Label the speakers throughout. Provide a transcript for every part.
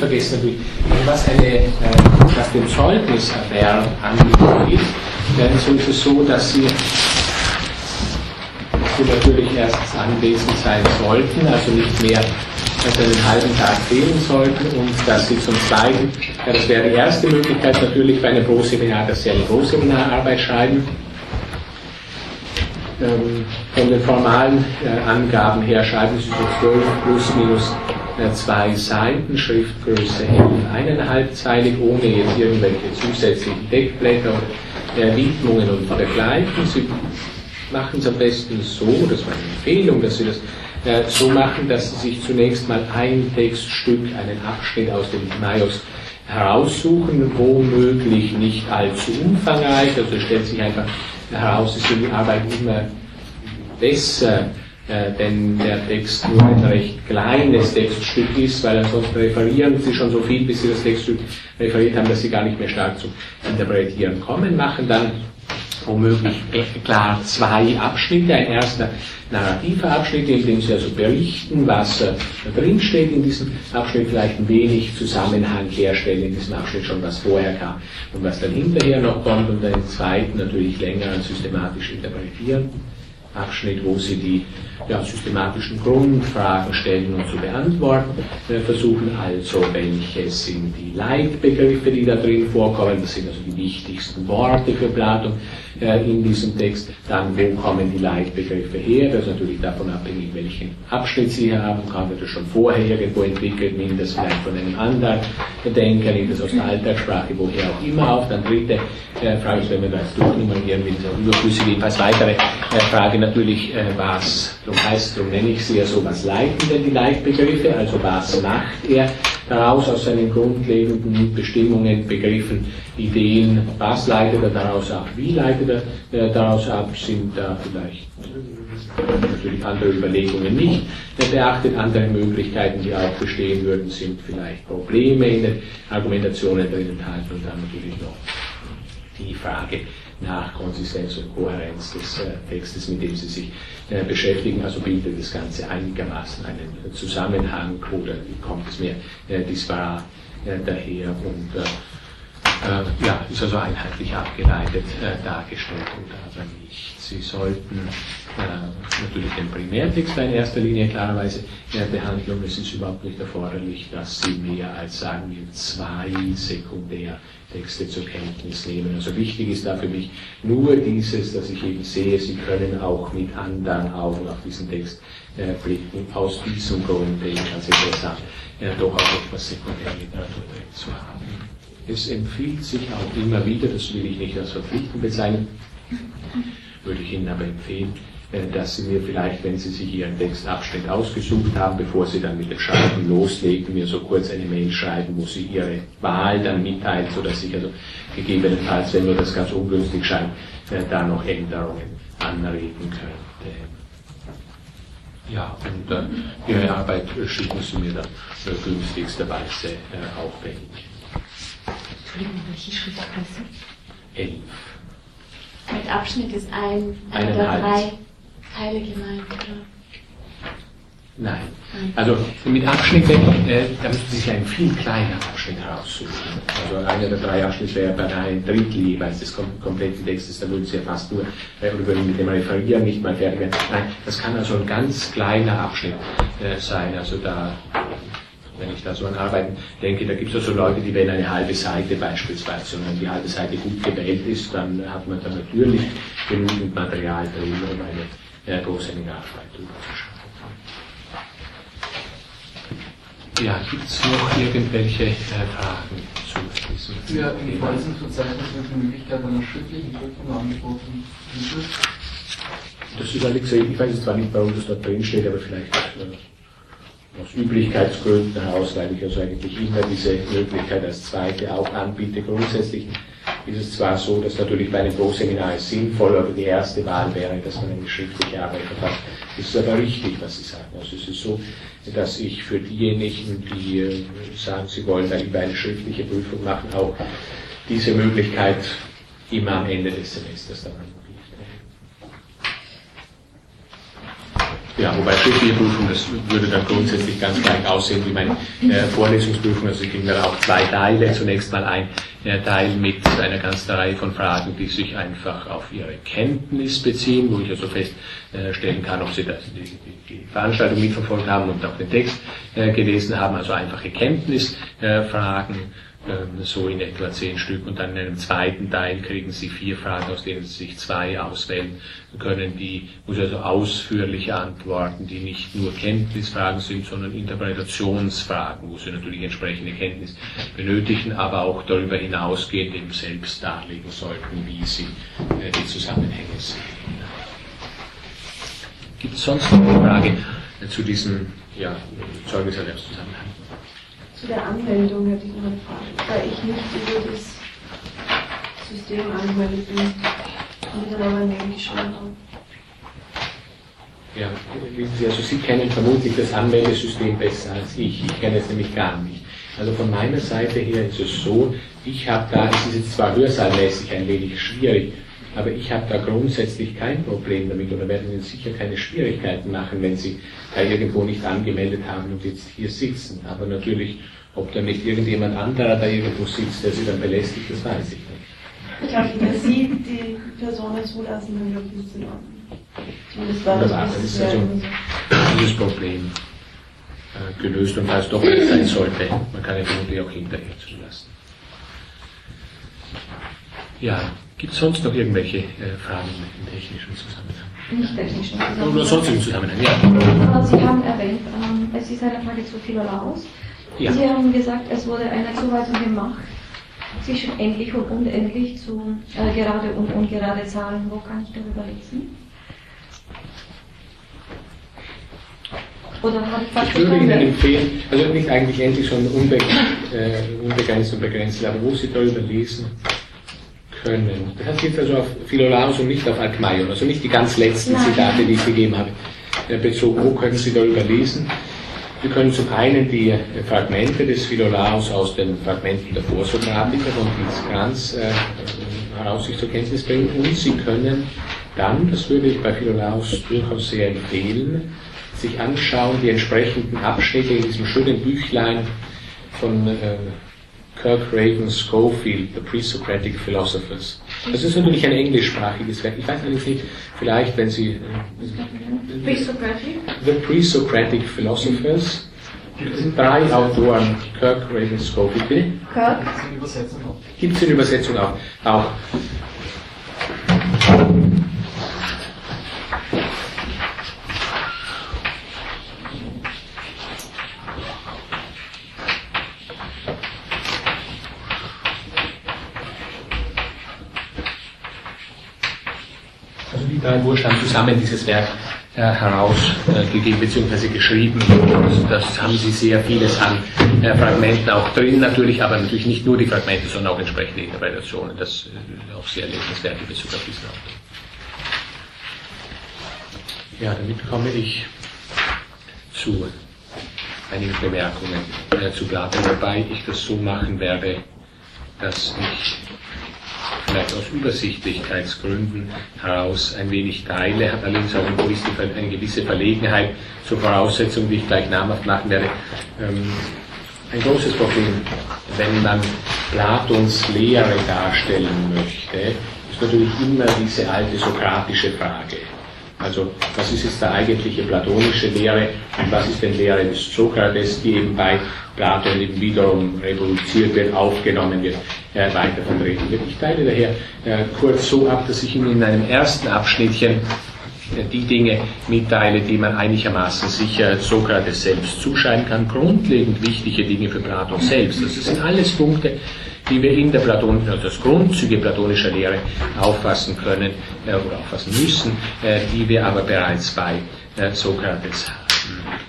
Speaker 1: vergessen natürlich, was, eine, äh, was den Zeugniserwerb angeht, dann ist es so, dass Sie, Sie natürlich erst anwesend sein sollten, also nicht mehr dass Sie einen halben Tag fehlen sollten und dass Sie zum Zweiten, ja, das wäre die erste Möglichkeit natürlich bei einem Proseminar, dass Sie eine Proseminararbeit schreiben. Ähm, von den formalen äh, Angaben her schreiben Sie so 12 plus minus äh, zwei Seiten, Schriftgröße 11, eineinhalbzeilig, ohne jetzt irgendwelche zusätzlichen Deckblätter oder äh, Widmungen und dergleichen. Sie machen es am besten so, das war eine Empfehlung, dass Sie das äh, so machen, dass Sie sich zunächst mal ein Textstück, einen Abschnitt aus dem Maios heraussuchen, womöglich nicht allzu umfangreich, also stellt sich einfach heraus, ist die Arbeit immer besser, äh, wenn der Text nur ein recht kleines Textstück ist, weil ansonsten referieren Sie schon so viel, bis Sie das Textstück referiert haben, dass Sie gar nicht mehr stark zum Interpretieren kommen, machen dann womöglich klar zwei Abschnitte. Ein erster narrativer Abschnitt, in dem Sie also berichten, was äh, drinsteht in diesem Abschnitt, vielleicht ein wenig Zusammenhang herstellen in diesem Abschnitt schon, was vorher kam und was dann hinterher noch kommt und einen zweiten natürlich länger systematisch interpretieren. Abschnitt, wo Sie die ja, systematischen Grundfragen stellen und zu beantworten äh, versuchen. Also, welche sind die Leitbegriffe, die da drin vorkommen? Das sind also die wichtigsten Worte für Platon äh, in diesem Text. Dann, wo kommen die Leitbegriffe her? Das ist natürlich davon abhängig, welchen Abschnitt Sie haben. Kann das schon vorher irgendwo entwickelt, nimmt das vielleicht von einem anderen Denker, nimmt das aus der Alltagssprache, woher auch immer auf. Dann dritte äh, Frage, wenn wir das durchnummerieren, irgendwie so überflüssig, jedenfalls weitere äh, Frage natürlich, äh, was, darum heißt, darum nenne ich sie ja so, was leiten denn die Leitbegriffe? Also was macht er? Daraus aus seinen grundlegenden Bestimmungen, Begriffen, Ideen, was leitet er daraus ab, wie leitet er äh, daraus ab, sind da vielleicht natürlich andere Überlegungen nicht beachtet, andere Möglichkeiten, die auch bestehen würden, sind vielleicht Probleme in den Argumentationen drin enthalten und dann natürlich noch die Frage nach Konsistenz und Kohärenz des äh, Textes, mit dem Sie sich äh, beschäftigen. Also bildet das Ganze einigermaßen einen Zusammenhang oder kommt es mehr äh, disparat äh, daher und äh, äh, ja, ist also einheitlich abgeleitet dargestellt oder aber nicht. Sie sollten natürlich den Primärtext in erster Linie klarerweise behandeln. Es ist überhaupt nicht erforderlich, dass Sie mehr als, sagen wir, zwei Sekundär Texte zur Kenntnis nehmen. Also wichtig ist da für mich nur dieses, dass ich eben sehe, Sie können auch mit anderen Augen auf diesen Text äh, blicken. Aus diesem Grund denke ich als interessant, äh, doch auch etwas Sekundärliteratur drin zu haben. Es empfiehlt sich auch immer wieder, das will ich nicht als verpflichtend bezeichnen, würde ich Ihnen aber empfehlen, dass Sie mir vielleicht, wenn Sie sich Ihren Textabschnitt ausgesucht haben, bevor Sie dann mit dem Schreiben loslegen, mir so kurz eine Mail schreiben, wo Sie Ihre Wahl dann mitteilen, sodass ich also gegebenenfalls, wenn wir das ganz ungünstig scheint, äh, da noch Änderungen anregen könnte. Ja, und äh, Ihre Arbeit schicken Sie mir dann äh, günstigsterweise äh, auch per
Speaker 2: Entschuldigung, welche Schriftgröße?
Speaker 1: Elf.
Speaker 2: Mit Abschnitt ist ein, ein oder drei. Teile gemeint, oder?
Speaker 1: Nein. Also mit Abschnitt, äh, da müssen Sie sich einen viel kleineren Abschnitt heraussuchen. Also einer der drei Abschnitte wäre bei ein Drittel jeweils des kom kompletten Textes, da würden Sie ja fast nur, äh, oder würden mit dem Referieren nicht mal fertig werden. Nein, das kann also ein ganz kleiner Abschnitt äh, sein. Also da, wenn ich da so an Arbeiten denke, da gibt es also Leute, die wenn eine halbe Seite beispielsweise, und wenn die halbe Seite gut gewählt ist, dann hat man da natürlich genügend Material drin, um eine der Großseminararbeit überzuschreiben. Ja, gibt es noch irgendwelche äh, Fragen zu
Speaker 3: diesem Ja, im Verzeichnis wird die Möglichkeit einer schriftlichen Prüfung angeboten.
Speaker 1: Das ist allerdings, ich weiß jetzt zwar nicht, warum das dort drin steht, aber vielleicht äh, aus Üblichkeitsgründen heraus, weil ich also eigentlich immer diese Möglichkeit als zweite auch anbiete. Grundsätzlich ist es zwar so, dass natürlich bei einem Großseminar es sinnvoll, aber die erste Wahl wäre, dass man eine schriftliche Arbeit hat. Es ist aber richtig, was Sie sagen. Also es ist so, dass ich für diejenigen, die äh, sagen, sie wollen da lieber eine schriftliche Prüfung machen, auch diese Möglichkeit immer am Ende des Semesters dann anbiete. Ja, wobei schriftliche Prüfung, das würde dann grundsätzlich ganz gleich aussehen wie meine äh, Vorlesungsprüfung. Also ich kriegen dann auch zwei Teile. Zunächst mal ein äh, Teil mit einer ganzen Reihe von Fragen, die sich einfach auf Ihre Kenntnis beziehen, wo ich also feststellen kann, ob Sie das, die, die, die Veranstaltung mitverfolgt haben und auch den Text äh, gelesen haben. Also einfache Kenntnisfragen so in etwa zehn Stück und dann in einem zweiten Teil kriegen Sie vier Fragen, aus denen Sie sich zwei auswählen können, die muss also ausführliche antworten, die nicht nur Kenntnisfragen sind, sondern Interpretationsfragen, wo Sie natürlich entsprechende Kenntnis benötigen, aber auch darüber hinausgehend eben selbst darlegen sollten, wie Sie äh, die Zusammenhänge sehen. Gibt es sonst noch eine Frage zu diesem ja, Zeugniserwerbszusammenhang?
Speaker 4: Zu der Anmeldung hätte ich noch eine Frage, weil ich nicht über das System angemeldet bin und dann aber schon habe.
Speaker 1: Ja, wissen Sie, also Sie kennen vermutlich das Anmeldesystem besser als ich. Ich kenne es nämlich gar nicht. Also von meiner Seite her ist es so, ich habe da, es ist jetzt zwar hörsaalmäßig ein wenig schwierig, aber ich habe da grundsätzlich kein Problem damit oder werden Ihnen sicher keine Schwierigkeiten machen, wenn Sie da irgendwo nicht angemeldet haben und jetzt hier sitzen. Aber natürlich, ob da nicht irgendjemand anderer da irgendwo sitzt, der Sie dann belästigt, das weiß ich nicht.
Speaker 4: Ich glaube, dass Sie die Personen zulassen, dann glaube ich, ist in Ordnung. Zumindest war
Speaker 1: Wunderbar,
Speaker 4: das
Speaker 1: ist also dieses Problem äh, gelöst und falls doch nicht sein sollte, man kann ja vermutlich auch hinterher zulassen. Ja, gibt es sonst noch irgendwelche äh, Fragen im technischen Zusammenhang?
Speaker 5: Nicht technisch.
Speaker 1: Oder sonstigen Zusammenhang, ja.
Speaker 5: Sie haben erwähnt, ähm, es ist eine Frage zu Philolaus.
Speaker 1: Ja.
Speaker 5: Sie haben gesagt, es wurde eine Zuweisung gemacht zwischen endlich und unendlich zu äh, gerade und ungerade Zahlen. Wo kann ich darüber lesen? Oder habe ich
Speaker 1: Ich würde Ihnen empfehlen, also nicht eigentlich endlich schon unbe äh, unbegrenzt und begrenzt, aber wo Sie darüber lesen können. Das heißt jetzt also auf Philolaus und nicht auf Alkmaion, also nicht die ganz letzten
Speaker 5: Nein.
Speaker 1: Zitate, die ich gegeben habe, bezogen. Wo können Sie darüber lesen? Wir können zum einen die Fragmente des Philolaus aus den Fragmenten der Vorsokratiker von Dietz Kranz äh, heraus sich zur Kenntnis bringen und Sie können dann, das würde ich bei Philolaus durchaus sehr empfehlen, sich anschauen die entsprechenden Abschnitte in diesem schönen Büchlein von äh, Kirk Raven Schofield, The Pre-Socratic Philosophers. Das ist natürlich ein englischsprachiges Werk. Ich weiß allerdings nicht, vielleicht wenn Sie äh,
Speaker 5: Pre-Socratic?
Speaker 1: The Pre-Socratic Philosophers, das sind drei Autoren, Kirk Raven Schofield, bitte?
Speaker 5: Kirk?
Speaker 1: Gibt es in Übersetzung auch. auch. Haben zusammen dieses Werk äh, herausgegeben bzw. geschrieben. Und das haben sie sehr vieles an äh, Fragmenten auch drin natürlich, aber natürlich nicht nur die Fragmente, sondern auch entsprechende Interpretationen. Das ist auch sehr lesenswert in Bezug auf diesen Autor. Ja, damit komme ich zu einigen Bemerkungen äh, zu Platon, wobei ich das so machen werde, dass ich vielleicht aus Übersichtlichkeitsgründen heraus ein wenig teile, hat allerdings auch eine gewisse, eine gewisse Verlegenheit zur Voraussetzung, die ich gleich namhaft machen werde. Ähm, ein großes Problem, wenn man Platons Lehre darstellen möchte, ist natürlich immer diese alte sokratische Frage. Also, was ist jetzt der eigentliche platonische Lehre und was ist denn Lehre des Sokrates, die eben bei Platon eben wiederum reproduziert wird, aufgenommen wird, äh, weiter vertreten wird. Ich teile daher äh, kurz so ab, dass ich Ihnen in einem ersten Abschnittchen äh, die Dinge mitteile, die man einigermaßen sicher Sokrates selbst zuschreiben kann, grundlegend wichtige Dinge für Platon selbst. Das sind alles Punkte, die wir in der Platon, also das Grundzüge platonischer Lehre auffassen können äh, oder auffassen müssen, äh, die wir aber bereits bei äh, Sokrates haben.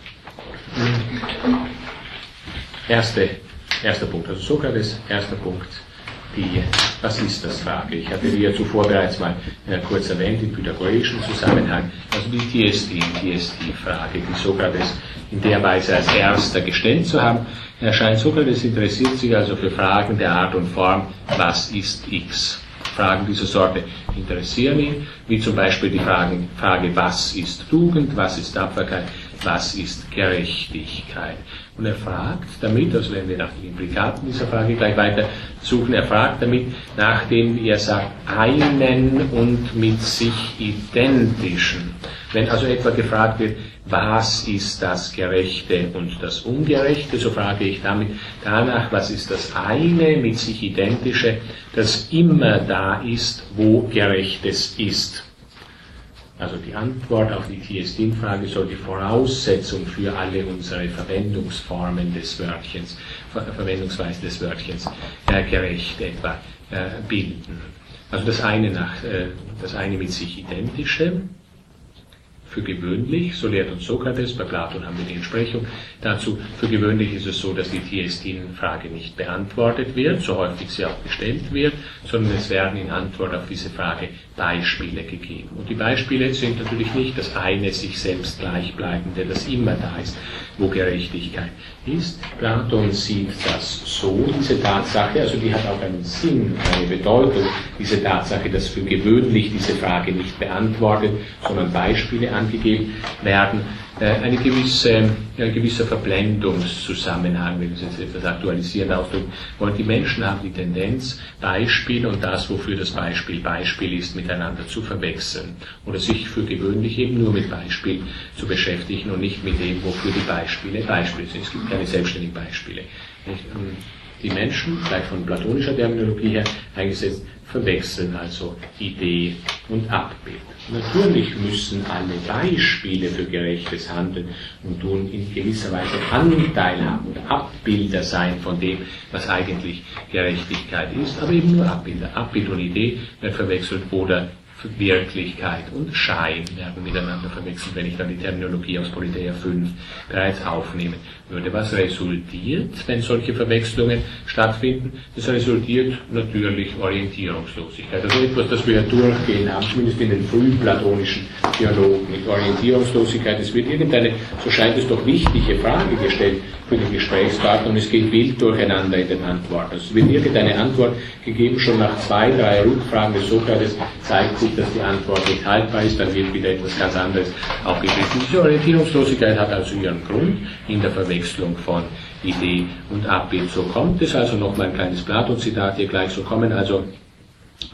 Speaker 1: Erste, erster Punkt, also Sokrates, erster Punkt, die, was ist das Frage? Ich hatte die ja zuvor bereits mal äh, kurz erwähnt im pythagoreischen Zusammenhang, also die TSD, TSD-Frage, die Sokrates in der Weise als erster gestellt zu haben, erscheint Sokrates interessiert sich also für Fragen der Art und Form, was ist X? Fragen dieser Sorte interessieren ihn, wie zum Beispiel die Fragen, Frage, was ist Tugend, was ist Tapferkeit, was ist Gerechtigkeit. Und er fragt damit, also wenn wir nach den Implikaten dieser Frage gleich weiter suchen, er fragt damit, nachdem er sagt, einen und mit sich identischen. Wenn also etwa gefragt wird, was ist das Gerechte und das Ungerechte, so frage ich damit danach, was ist das eine mit sich identische, das immer da ist, wo Gerechtes ist. Also die Antwort auf die TS-DIN-Frage soll die Voraussetzung für alle unsere Verwendungsformen des Wörtchens, Ver Verwendungsweise des Wörtchens äh, gerecht etwa äh, bilden. Also das eine, nach, äh, das eine mit sich identische, für gewöhnlich, so lehrt uns Sokrates, bei Platon haben wir die Entsprechung dazu, für gewöhnlich ist es so, dass die TST-Frage nicht beantwortet wird, so häufig sie auch gestellt wird, sondern es werden in Antwort auf diese Frage Beispiele gegeben. Und die Beispiele sind natürlich nicht das eine sich selbst gleichbleibende, das immer da ist, wo Gerechtigkeit ist. Platon sieht das so, diese Tatsache, also die hat auch einen Sinn, eine Bedeutung, diese Tatsache, dass für gewöhnlich diese Frage nicht beantwortet, sondern Beispiele angegeben werden, äh, eine gewisse, ein gewisser Verblendungszusammenhang, wenn es jetzt etwas aktualisieren ausdrücken wollen. Die Menschen haben die Tendenz, Beispiel und das, wofür das Beispiel Beispiel ist, miteinander zu verwechseln oder sich für gewöhnlich eben nur mit Beispiel zu beschäftigen und nicht mit dem, wofür die Beispiele Beispiele sind. Es gibt keine selbstständigen Beispiele. Die Menschen, gleich von platonischer Terminologie her eingesetzt, verwechseln also Idee und Abbild. Natürlich müssen alle Beispiele für gerechtes Handeln und Tun in gewisser Weise Anteil haben oder Abbilder sein von dem, was eigentlich Gerechtigkeit ist, aber eben nur Abbilder. Abbild und Idee werden verwechselt oder Wirklichkeit und Schein werden miteinander verwechselt, wenn ich dann die Terminologie aus Politeia 5 bereits aufnehmen würde. Was resultiert, wenn solche Verwechslungen stattfinden? Das resultiert natürlich Orientierungslosigkeit. Also etwas, das wir ja durchgehen haben, zumindest in den frühplatonischen Dialogen mit Orientierungslosigkeit. Es wird irgendeine, so scheint es doch wichtige Frage gestellt für den Gesprächspartner und es geht wild durcheinander in den Antworten. Es wird irgendeine Antwort gegeben, schon nach zwei, drei Rückfragen des Sokrates zeigt sich, dass die Antwort nicht haltbar ist, dann wird wieder etwas ganz anderes aufgegriffen. Diese Orientierungslosigkeit hat also ihren Grund in der Verwechslung von Idee und Abbild. So kommt es also, nochmal ein kleines Platon-Zitat hier gleich, so kommen also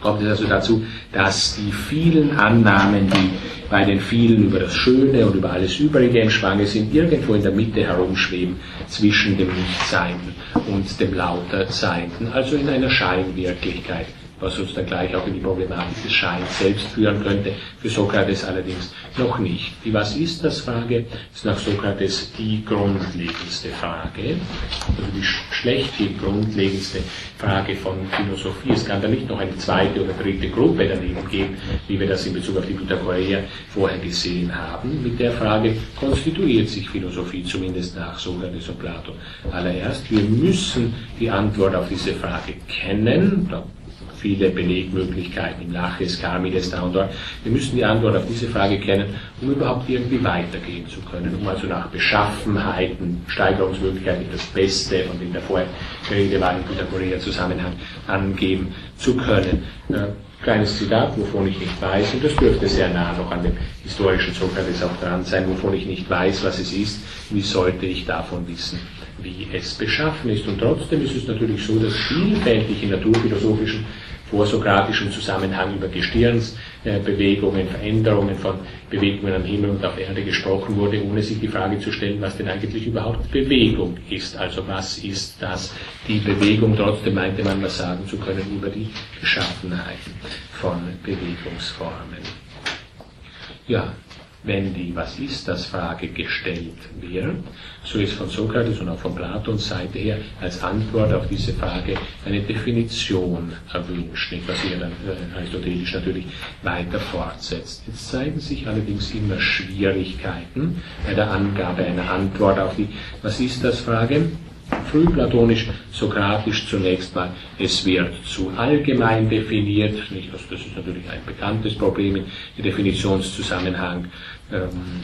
Speaker 1: kommt es also dazu, dass die vielen Annahmen, die bei den vielen über das Schöne und über alles Übrige im Schwange sind, irgendwo in der Mitte herumschweben zwischen dem Nichtseienden und dem Lauterseienden, also in einer Scheinwirklichkeit was uns dann gleich auch in die Problematik des Scheins selbst führen könnte, für Sokrates allerdings noch nicht. Die Was ist das Frage ist nach Sokrates die grundlegendste Frage, also die schlechthin grundlegendste Frage von Philosophie. Es kann da nicht noch eine zweite oder dritte Gruppe daneben geben, wie wir das in Bezug auf die Pythagoreer vorher gesehen haben. Mit der Frage konstituiert sich Philosophie zumindest nach Sokrates und Plato. Allererst, wir müssen die Antwort auf diese Frage kennen, da viele Belegmöglichkeiten im Laches, Karmides, da und dort. Wir müssen die Antwort auf diese Frage kennen, um überhaupt irgendwie weitergehen zu können, um also nach Beschaffenheiten, Steigerungsmöglichkeiten das Beste und in der Vorrede war in Pythagoreer Zusammenhang angeben zu können. Äh, kleines Zitat, wovon ich nicht weiß, und das dürfte sehr nah noch an dem historischen Sokrates auch dran sein, wovon ich nicht weiß, was es ist, wie sollte ich davon wissen, wie es beschaffen ist. Und trotzdem ist es natürlich so, dass vielfältig naturphilosophischen vorsokratischen Zusammenhang über Gestirnsbewegungen, Veränderungen von Bewegungen am Himmel und auf Erde gesprochen wurde, ohne sich die Frage zu stellen, was denn eigentlich überhaupt Bewegung ist. Also was ist das, die Bewegung? Trotzdem meinte man, was sagen zu können über die Beschaffenheiten von Bewegungsformen. Ja, wenn die Was ist das Frage gestellt wird, so ist von Sokrates und auch von Platons Seite her als Antwort auf diese Frage eine Definition erwünscht, nicht, was ihr dann äh, aristotelisch natürlich weiter fortsetzt. Jetzt zeigen sich allerdings immer Schwierigkeiten bei der Angabe einer Antwort auf die Was ist das Frage frühplatonisch, sokratisch zunächst mal, es wird zu allgemein definiert, nicht, also das ist natürlich ein bekanntes Problem im Definitionszusammenhang, ähm,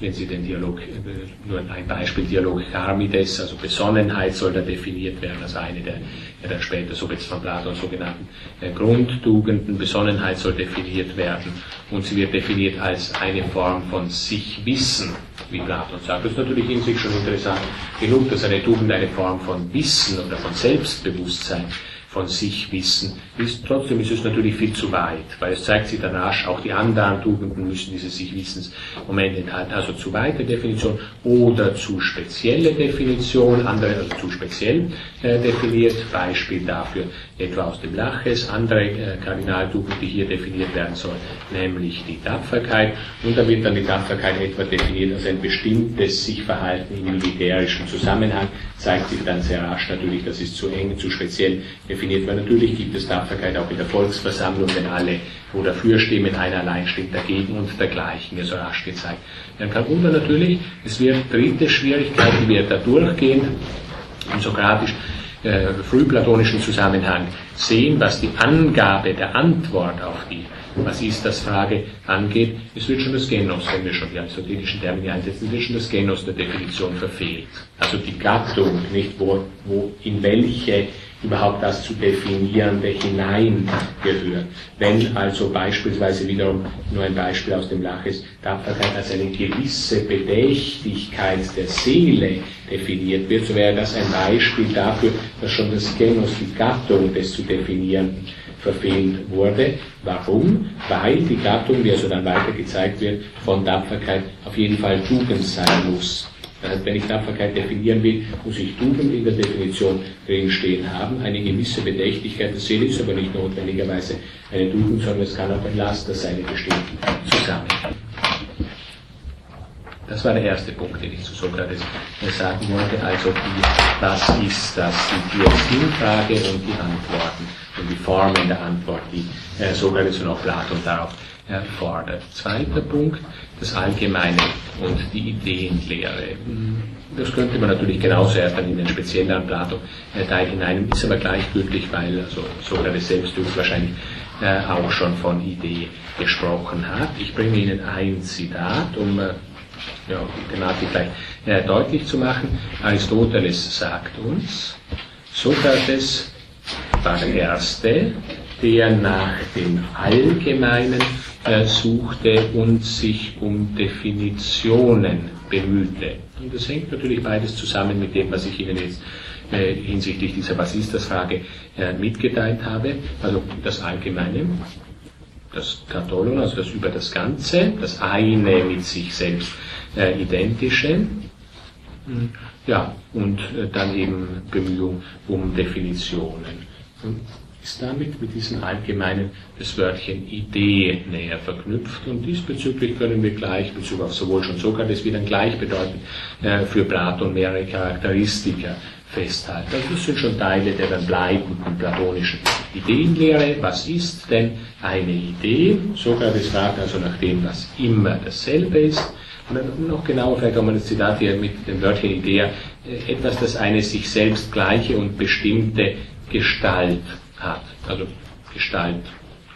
Speaker 1: wenn Sie den Dialog, äh, nur ein Beispiel, Dialog Charmides, also Besonnenheit soll da definiert werden, also eine der, ja, dann später, so es von Platon sogenannten äh, Grundtugenden, Besonnenheit soll definiert werden und sie wird definiert als eine Form von sich-Wissen, wie Platon sagt. Das ist natürlich in sich schon interessant genug, dass eine Tugend eine Form von Wissen oder von Selbstbewusstsein von sich wissen, ist. Trotzdem ist es natürlich viel zu weit, weil es zeigt sich dann rasch, auch die anderen Tugenden müssen diese Sich-Wissens-Momente enthalten. Also zu weite Definition oder zu spezielle Definition, andere also zu speziell äh, definiert. Beispiel dafür etwa aus dem Laches, andere äh, Kardinaltugend, die hier definiert werden soll, nämlich die Tapferkeit. Und da wird dann die Tapferkeit etwa definiert als ein bestimmtes sich Verhalten im militärischen Zusammenhang, zeigt sich dann sehr rasch natürlich, das ist zu eng, zu speziell definiert, weil natürlich gibt es Tapferkeit auch in der Volksversammlung, wenn alle wo dafür stimmen, einer allein stimmt dagegen und dergleichen, so rasch gezeigt werden kann. Und dann natürlich, es wird dritte Schwierigkeit, die wir da durchgehen, im sokratisch äh, frühplatonischen Zusammenhang sehen, was die Angabe der Antwort auf die was ist das Frage angeht, es wird schon das Genos, wenn wir schon die aristotelischen Termine einsetzen, wird schon das Genos der Definition verfehlt. Also die Gattung, nicht wo, wo in welche überhaupt das zu definierende hineingehört. Wenn also beispielsweise wiederum nur ein Beispiel aus dem Laches Tapferkeit als eine gewisse Bedächtigkeit der Seele definiert wird, so wäre das ein Beispiel dafür, dass schon das Genos, die Gattung des zu definieren, verfehlt wurde. Warum? Weil die Gattung, wie also dann weiter gezeigt wird, von Tapferkeit auf jeden Fall Tugend sein muss. Das heißt, wenn ich Tapferkeit definieren will, muss ich Tugend in der Definition drinstehen haben. Eine gewisse Bedächtigkeit der Seele ist aber nicht notwendigerweise eine Tugend, sondern es kann auch ein Laster sein in bestimmten Zusammenhang. Das war der erste Punkt, den ich zu Sokrates sagen wollte. Also die, was ist das? Die Sinnfrage und die Antworten und die Formen der Antwort, die äh, Sokrates und auch Platon darauf erfordert. Zweiter Punkt, das Allgemeine und die Ideenlehre. Das könnte man natürlich genauso erst dann in den speziellen Plato Teil hinein, ist aber gleichgültig, weil also Sokrates selbst wahrscheinlich äh, auch schon von Idee gesprochen hat. Ich bringe Ihnen ein Zitat, um äh, ja, die Thematik gleich äh, deutlich zu machen. Aristoteles sagt uns, Sokrates war der Erste, der nach dem Allgemeinen suchte und sich um Definitionen bemühte. Und das hängt natürlich beides zusammen mit dem, was ich Ihnen jetzt äh, hinsichtlich dieser Was ist das Frage äh, mitgeteilt habe. Also das Allgemeine, das Katholon, also das über das Ganze, das eine mit sich selbst äh, identische. Ja, und äh, dann eben Bemühung um Definitionen ist damit mit diesem allgemeinen das Wörtchen Idee näher verknüpft und diesbezüglich können wir gleich, Bezug auf sowohl schon Sokrates wie dann gleichbedeutend äh, für Platon mehrere Charakteristika festhalten. Also das sind schon Teile der dann bleibenden platonischen Ideenlehre. Was ist denn eine Idee? Sokrates fragt also nach dem, was immer dasselbe ist. Und dann noch genauer, vielleicht auch mal das Zitat hier mit dem Wörtchen Idee, äh, etwas, das eine sich selbst gleiche und bestimmte Gestalt hat. Also Gestalt,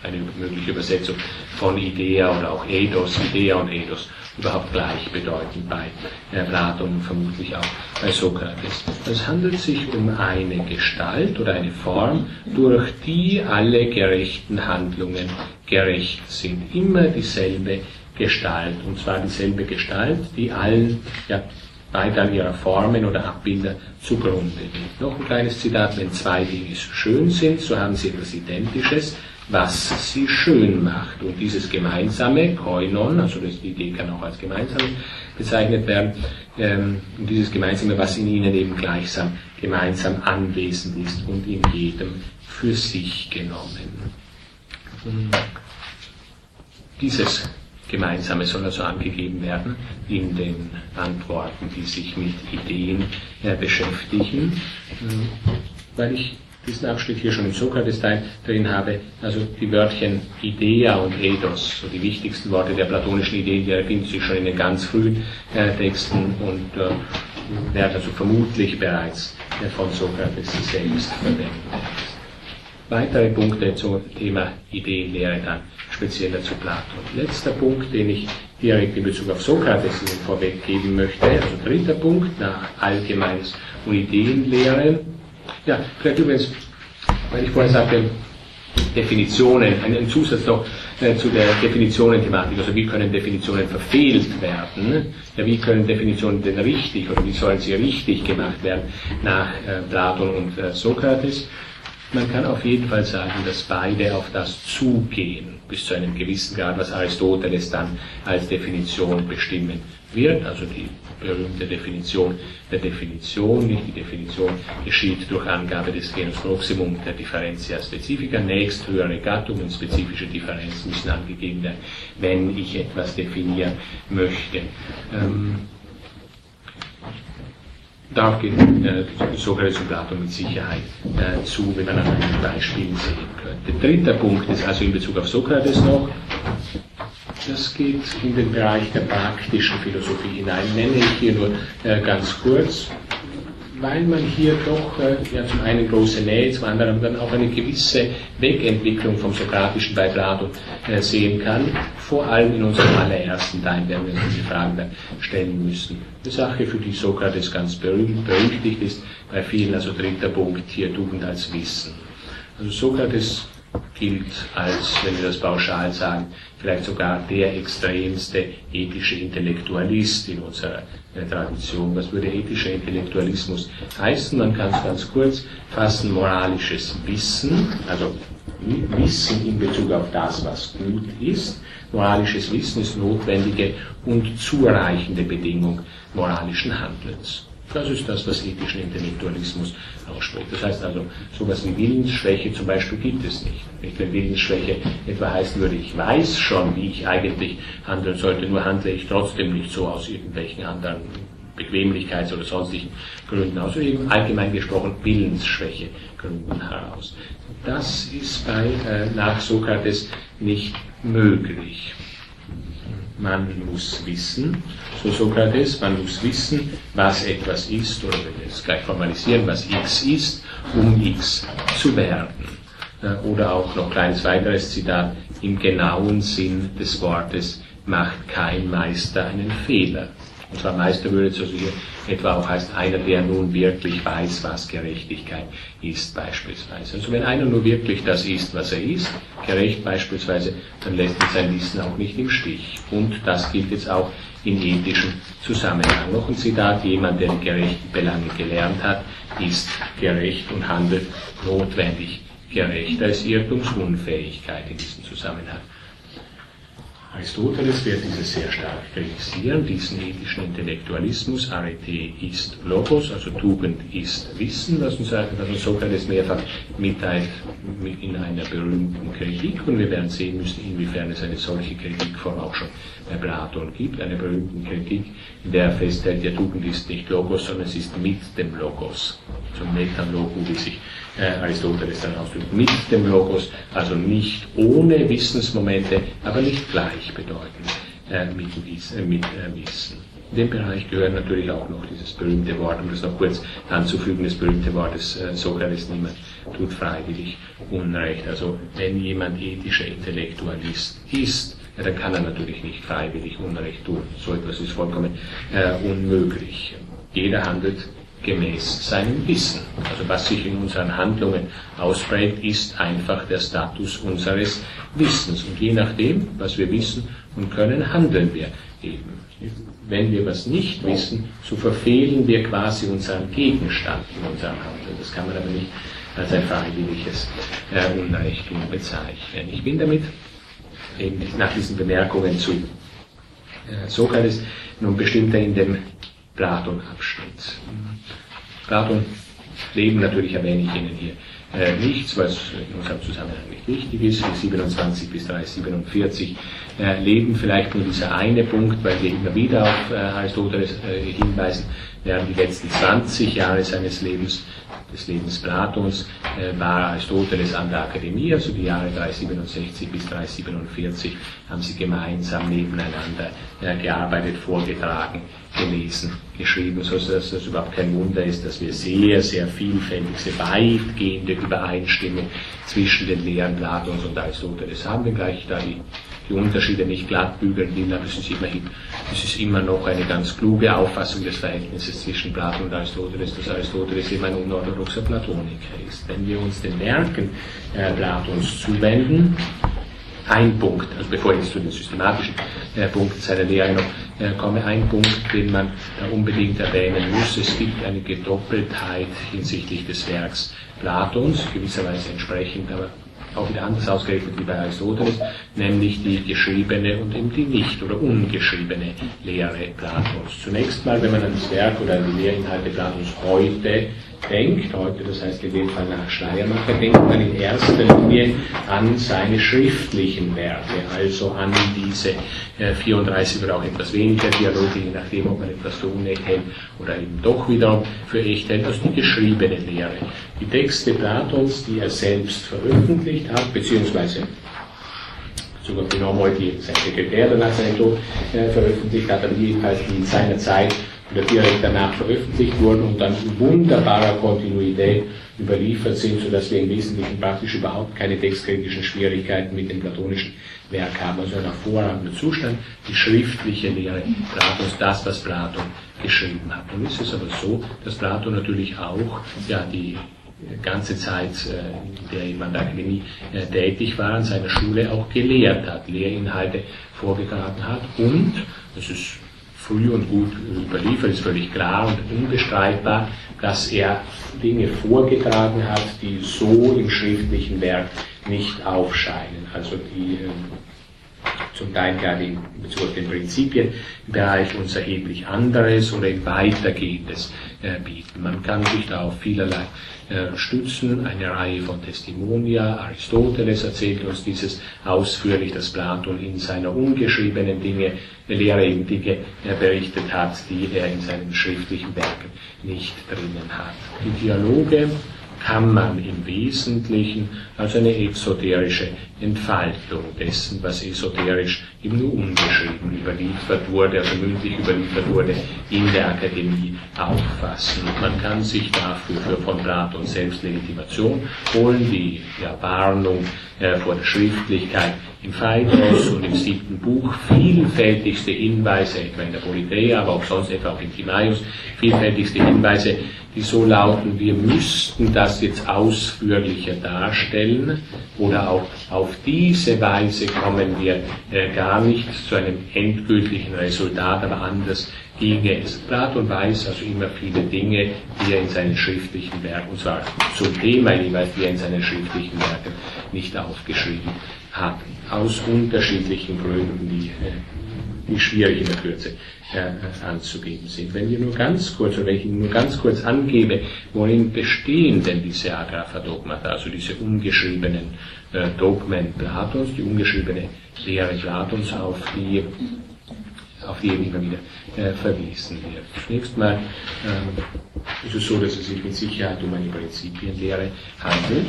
Speaker 1: eine mögliche Übersetzung von Idea oder auch Ethos, Idea und Ethos überhaupt gleichbedeutend bei Platon und vermutlich auch bei Sokrates. Es handelt sich um eine Gestalt oder eine Form, durch die alle gerechten Handlungen gerecht sind. Immer dieselbe Gestalt, und zwar dieselbe Gestalt, die allen ja, an ihrer Formen oder Abbilder zugrunde. Noch ein kleines Zitat, wenn zwei Dinge schön sind, so haben sie etwas Identisches, was sie schön macht. Und dieses gemeinsame, Koinon, also das, die Idee kann auch als gemeinsam bezeichnet werden, ähm, dieses gemeinsame, was in ihnen eben gleichsam gemeinsam anwesend ist und in jedem für sich genommen. Dieses Gemeinsame soll also angegeben werden in den Antworten, die sich mit Ideen äh, beschäftigen, äh, weil ich diesen Abschnitt hier schon im Sokrates-Teil drin habe, also die Wörtchen Idea und Ethos, so die wichtigsten Worte der platonischen Ideen, die erfinden sich schon in den ganz frühen äh, Texten und äh, werden also vermutlich bereits äh, von Sokrates selbst verwendet. Weitere Punkte zum Thema Ideenlehre dann spezieller zu Platon. Letzter Punkt, den ich direkt in Bezug auf Sokrates Ihnen vorweggeben möchte, also dritter Punkt nach Allgemeines und Ideenlehre. Ja, vielleicht übrigens, weil ich vorher sagte, Definitionen, ein Zusatz noch äh, zu der Definitionen-Thematik, also wie können Definitionen verfehlt werden, ja, wie können Definitionen denn richtig oder wie sollen sie richtig gemacht werden nach äh, Platon und äh, Sokrates. Man kann auf jeden Fall sagen, dass beide auf das zugehen, bis zu einem gewissen Grad, was Aristoteles dann als Definition bestimmen wird, also die berühmte Definition der Definition, nicht die Definition geschieht durch Angabe des Genus Proximum der Differentia Specifica, nächst höhere Gattungen, spezifische Differenzen müssen angegeben werden, wenn ich etwas definieren möchte. Ähm, Darauf geht äh, und Platon mit Sicherheit äh, zu, wie man an einem Beispiel sehen könnte. Dritter Punkt ist also in Bezug auf Sokrates noch, das geht in den Bereich der praktischen Philosophie hinein, nenne ich hier nur äh, ganz kurz, weil man hier doch äh, ja, zum einen große Nähe, zum anderen dann auch eine gewisse Wegentwicklung vom Sokratischen bei Plato äh, sehen kann. Vor allem in unserem allerersten Teil werden wir diese Fragen dann stellen müssen. Eine Sache, für die Sokrates ganz berühmt, berüchtigt ist, bei vielen, also dritter Punkt hier, Tugend als Wissen. Also Sokrates gilt als, wenn wir das pauschal sagen, vielleicht sogar der extremste ethische Intellektualist in unserer äh, Tradition. Was würde ethischer Intellektualismus heißen? Man kann es ganz kurz fassen, moralisches Wissen, also Wissen in Bezug auf das, was gut ist. Moralisches Wissen ist notwendige und zureichende Bedingung moralischen Handelns. Das ist das, was ethischen Intellektualismus ausspricht. Das heißt also, sowas wie Willensschwäche zum Beispiel gibt es nicht. nicht. Wenn Willensschwäche etwa heißen würde, ich weiß schon, wie ich eigentlich handeln sollte, nur handle ich trotzdem nicht so aus irgendwelchen anderen Bequemlichkeits- oder sonstigen Gründen, also eben allgemein gesprochen Willensschwäche Gründen heraus. Das ist bei, äh, nach Sokrates nicht möglich. Man muss wissen, so Sokrates, man muss wissen, was etwas ist, oder wenn wir es gleich formalisieren, was x ist, um x zu werden. Äh, oder auch noch kleines weiteres Zitat, im genauen Sinn des Wortes macht kein Meister einen Fehler. Und zwar Meister würde also hier etwa auch heißt einer, der nun wirklich weiß, was Gerechtigkeit ist beispielsweise. Also wenn einer nur wirklich das ist, was er ist, gerecht beispielsweise, dann lässt er sein Wissen auch nicht im Stich. Und das gilt jetzt auch in ethischem Zusammenhang. Noch ein Zitat, jemand, der die gerechten Belange gelernt hat, ist gerecht und handelt notwendig gerecht als Irrtumsunfähigkeit in diesem Zusammenhang. Aristoteles wird dieses sehr stark kritisieren, diesen ethischen Intellektualismus. Arete ist Logos, also Tugend ist Wissen, was uns, was uns Sokrates mehrfach mitteilt in einer berühmten Kritik. Und wir werden sehen müssen, inwiefern es eine solche Kritikform auch schon bei Platon gibt, eine berühmte Kritik, in der er festhält, der Tugend ist nicht Logos, sondern es ist mit dem Logos. Zum Metalogo, wie sich äh, Aristoteles dann ausdrückt, mit dem Logos, also nicht ohne Wissensmomente, aber nicht gleichbedeutend äh, mit, äh, mit äh, Wissen. In dem Bereich gehört natürlich auch noch dieses berühmte Wort, um das noch kurz anzufügen, das berühmte Wort des äh, Sokrates, niemand tut freiwillig Unrecht. Also wenn jemand ethischer Intellektualist ist, ja, dann kann er natürlich nicht freiwillig Unrecht tun. So etwas ist vollkommen äh, unmöglich. Jeder handelt gemäß seinem Wissen. Also was sich in unseren Handlungen ausprägt, ist einfach der Status unseres Wissens. Und je nachdem, was wir wissen und können, handeln wir eben. Wenn wir was nicht wissen, so verfehlen wir quasi unseren Gegenstand in unserem Handeln. Das kann man aber nicht als ein freiwilliges äh, Unreichtum bezeichnen. Ich bin damit nach diesen Bemerkungen zu äh, Sokrates nun bestimmter in dem Platon-Abschnitt. Platon Leben natürlich erwähne ich Ihnen hier äh, nichts, was in unserem Zusammenhang nicht wichtig ist. Von 27 bis 347 äh, Leben vielleicht nur dieser eine Punkt, weil wir immer wieder auf äh, Aristoteles äh, hinweisen, während die letzten 20 Jahre seines Lebens des Lebens Platons äh, war Aristoteles an der Akademie, also die Jahre 367 bis 347 haben sie gemeinsam nebeneinander gearbeitet, vorgetragen, gelesen, geschrieben, so dass es überhaupt kein Wunder ist, dass wir sehr, sehr vielfältige, weitgehende Übereinstimmung zwischen den Lehren Platons und Aristoteles haben, wenngleich da die, die Unterschiede nicht glatt bügeln will, aber es ist immerhin, es ist immer noch eine ganz kluge Auffassung des Verhältnisses zwischen Platon und Aristoteles, dass Aristoteles eben ein unorthodoxer Platoniker ist. Wenn wir uns den Werken äh, Platons zuwenden, ein Punkt, also bevor ich jetzt zu den systematischen äh, Punkten seiner Lehre noch äh, komme, ein Punkt, den man da unbedingt erwähnen muss. Es gibt eine Gedoppeltheit hinsichtlich des Werks Platons, gewisserweise entsprechend, aber auch wieder anders ausgerichtet wie bei Aristoteles, nämlich die geschriebene und eben die nicht oder ungeschriebene Lehre Platons. Zunächst mal, wenn man an das Werk oder an die Lehrinhalte Platons heute denkt, heute, das heißt in dem Fall nach Schleiermacher, denkt man in erster Linie an seine schriftlichen Werke, also an diese äh, 34 oder auch etwas weniger Dialoge, je nachdem, ob man etwas für unecht hält oder eben doch wieder für echt hält, also die geschriebene Lehre. Die Texte Platons, die er selbst veröffentlicht hat, beziehungsweise sogar genommen heute sein Sekretär danach seinen Tod äh, veröffentlicht hat, aber jedenfalls die in seiner Zeit oder direkt danach veröffentlicht wurden und dann in wunderbarer Kontinuität überliefert sind, sodass wir im Wesentlichen praktisch überhaupt keine textkritischen Schwierigkeiten mit dem platonischen Werk haben. Also ein hervorragender Zustand, die schriftliche Lehre Platons, das, was Platon geschrieben hat. Nun ist es aber so, dass Platon natürlich auch ja, die ganze Zeit, äh, in der er an der Akademie äh, tätig war, an seiner Schule auch gelehrt hat, Lehrinhalte vorgetragen hat und, das ist früh und gut überliefert, ist völlig klar und unbestreitbar, dass er Dinge vorgetragen hat, die so im schriftlichen Werk nicht aufscheinen. Also die ähm, zum Teil gerade in Bezug auf den Prinzipienbereich uns erheblich anderes oder ein weitergehendes äh, bieten. Man kann sich da auf vielerlei stützen. Eine Reihe von Testimonia. Aristoteles erzählt uns dieses ausführlich, dass Platon in seiner ungeschriebenen Dinge, Lehre eben Dinge äh, berichtet hat, die er in seinen schriftlichen Werken nicht drinnen hat. Die Dialoge kann man im Wesentlichen als eine exoterische Entfaltung dessen, was esoterisch eben nur ungeschrieben überliefert wurde, also mündlich überliefert wurde, in der Akademie auffassen. Man kann sich dafür für von Platon selbst Legitimation holen, die ja, Warnung äh, vor der Schriftlichkeit im Phaedros und im siebten Buch, vielfältigste Hinweise, etwa in der Politeia, aber auch sonst etwa auch in Timaeus, vielfältigste Hinweise die so lauten, wir müssten das jetzt ausführlicher darstellen oder auch auf diese Weise kommen wir äh, gar nicht zu einem endgültigen Resultat, aber anders ginge es. Platon weiß also immer viele Dinge, die er in seinen schriftlichen Werken, und zwar zum Thema jeweils, die er in seinen schriftlichen Werken nicht aufgeschrieben hat, aus unterschiedlichen Gründen, die, äh, die schwierig in der Kürze äh, anzugeben sind. Wenn wir nur ganz kurz, oder wenn ich nur ganz kurz angebe, worin bestehen denn diese Agrapha-Dogmata, also diese ungeschriebenen äh, Dogmen Platons, die ungeschriebene Lehre Platons, auf die auf die eben immer wieder äh, verwiesen wird. Zunächst mal äh, ist es so, dass es sich mit Sicherheit um eine Prinzipienlehre handelt.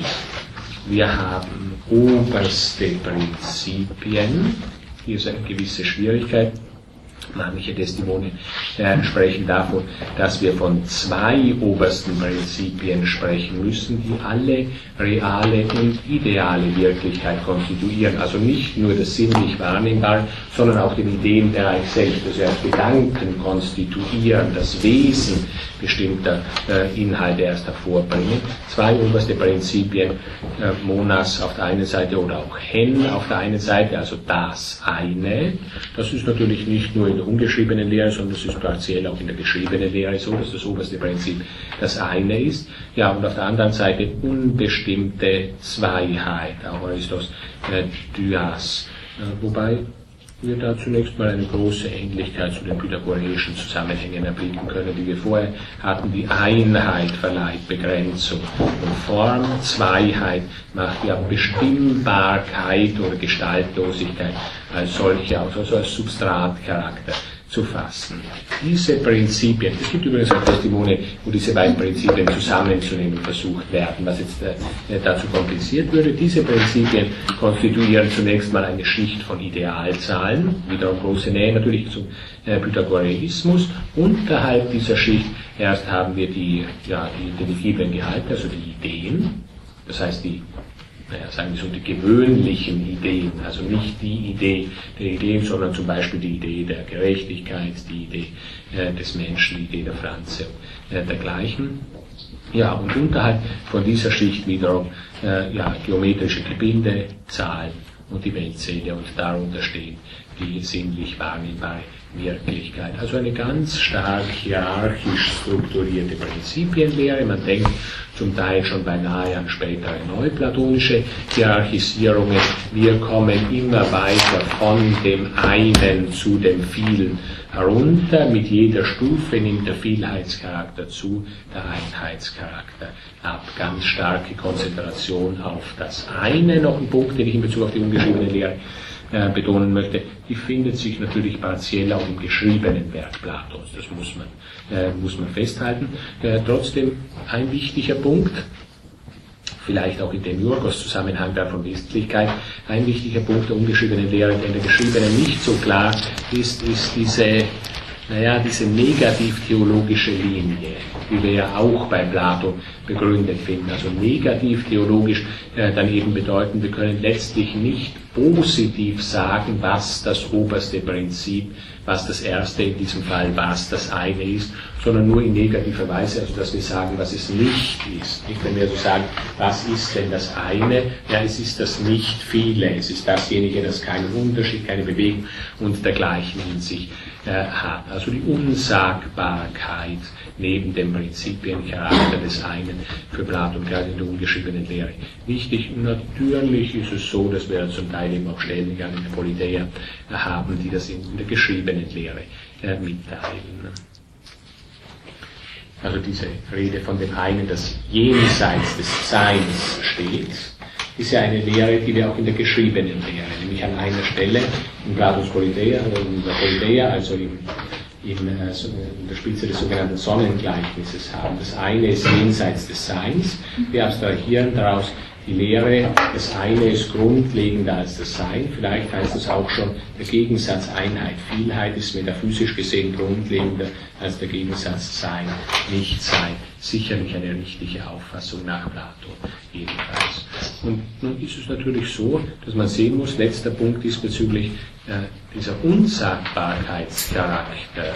Speaker 1: Wir haben oberste Prinzipien, hier eine gewisse Schwierigkeit, Manche Testimonien äh, sprechen davon, dass wir von zwei obersten Prinzipien sprechen müssen, die alle reale und ideale Wirklichkeit konstituieren. Also nicht nur das sinnlich Wahrnehmbare, sondern auch den Ideenbereich selbst, also erst Gedanken konstituieren, das Wesen bestimmter äh, Inhalte erst hervorbringen. Zwei oberste Prinzipien, äh, Monas auf der einen Seite oder auch Hen auf der einen Seite, also das eine. Das ist natürlich nicht nur in der ungeschriebenen Lehre, sondern das ist partiell auch in der geschriebenen Lehre so, dass das oberste Prinzip das eine ist. Ja, und auf der anderen Seite unbestimmte Zweiheit, auch Aristos äh, Dyas. Äh, wobei wir da zunächst mal eine große Ähnlichkeit zu den pythagoreischen Zusammenhängen erblicken können, die wir vorher hatten. Die Einheit verleiht Begrenzung und Form, Zweiheit macht ja Bestimmbarkeit oder Gestaltlosigkeit als solche aus, also als Substratcharakter zu fassen. Diese Prinzipien, es gibt übrigens auch Testimone, wo diese beiden Prinzipien zusammenzunehmen versucht werden, was jetzt äh, dazu kompliziert würde. Diese Prinzipien konstituieren zunächst mal eine Schicht von Idealzahlen, wiederum große Nähe natürlich zum äh, Pythagoreismus. Unterhalb dieser Schicht erst haben wir die, ja, die intelligiblen Gehalte, also die Ideen, das heißt die naja, sagen wir so, die gewöhnlichen Ideen, also nicht die Idee der Ideen, sondern zum Beispiel die Idee der Gerechtigkeit, die Idee äh, des Menschen, die Idee der Pflanze äh, dergleichen. Ja, und unterhalb von dieser Schicht wiederum äh, ja, geometrische Gebilde, Zahlen und die Weltseele und darunter stehen die sinnlich wahrnehmbare Wirklichkeit. Also eine ganz stark hierarchisch strukturierte Prinzipienlehre. Man denkt zum Teil schon beinahe an spätere neuplatonische Hierarchisierungen. Wir kommen immer weiter von dem einen zu dem vielen herunter. Mit jeder Stufe nimmt der Vielheitscharakter zu, der Einheitscharakter ab. Ganz starke Konzentration auf das eine. Noch ein Punkt, den ich in Bezug auf die ungeschriebene Lehre äh, betonen möchte, die findet sich natürlich partiell auch im geschriebenen Werk Platons. Das muss man, äh, muss man festhalten. Äh, trotzdem ein wichtiger Punkt, vielleicht auch in dem Jurgos-Zusammenhang der von Westlichkeit, ein wichtiger Punkt der ungeschriebenen Lehre, der in der geschriebenen nicht so klar ist, ist diese naja, diese negativ-theologische Linie, die wir ja auch bei Plato begründet finden. Also negativ-theologisch äh, dann eben bedeuten, wir können letztlich nicht positiv sagen, was das oberste Prinzip, was das erste in diesem Fall, was das eine ist, sondern nur in negativer Weise, also dass wir sagen, was es nicht ist. Nicht, wenn wir so sagen, was ist denn das eine? Ja, es ist das nicht viele, es ist dasjenige, das keinen Unterschied, keine Bewegung und dergleichen in sich hat. Also die Unsagbarkeit neben dem Prinzipiencharakter des einen für Platon gerade in der ungeschriebenen Lehre. Wichtig, natürlich ist es so, dass wir zum Teil eben auch Stellen in der Politeia haben, die das in der geschriebenen Lehre äh, mitteilen. Also diese Rede von dem einen, das jenseits des Seins steht, ist ja eine Lehre, die wir auch in der geschriebenen Lehre, nämlich an einer Stelle in Platos Politeia, in der also im, im, äh, in der Spitze des sogenannten Sonnengleichnisses haben. Das eine ist jenseits des Seins. Wir abstrahieren daraus die Lehre, das eine ist grundlegender als das Sein. Vielleicht heißt es auch schon, der Gegensatz Einheit, Vielheit ist metaphysisch gesehen grundlegender als der Gegensatz Sein, Nicht-Sein. Sicherlich eine richtige Auffassung nach Plato, jedenfalls. Und nun ist es natürlich so, dass man sehen muss, letzter Punkt diesbezüglich, äh, dieser Unsagbarkeitscharakter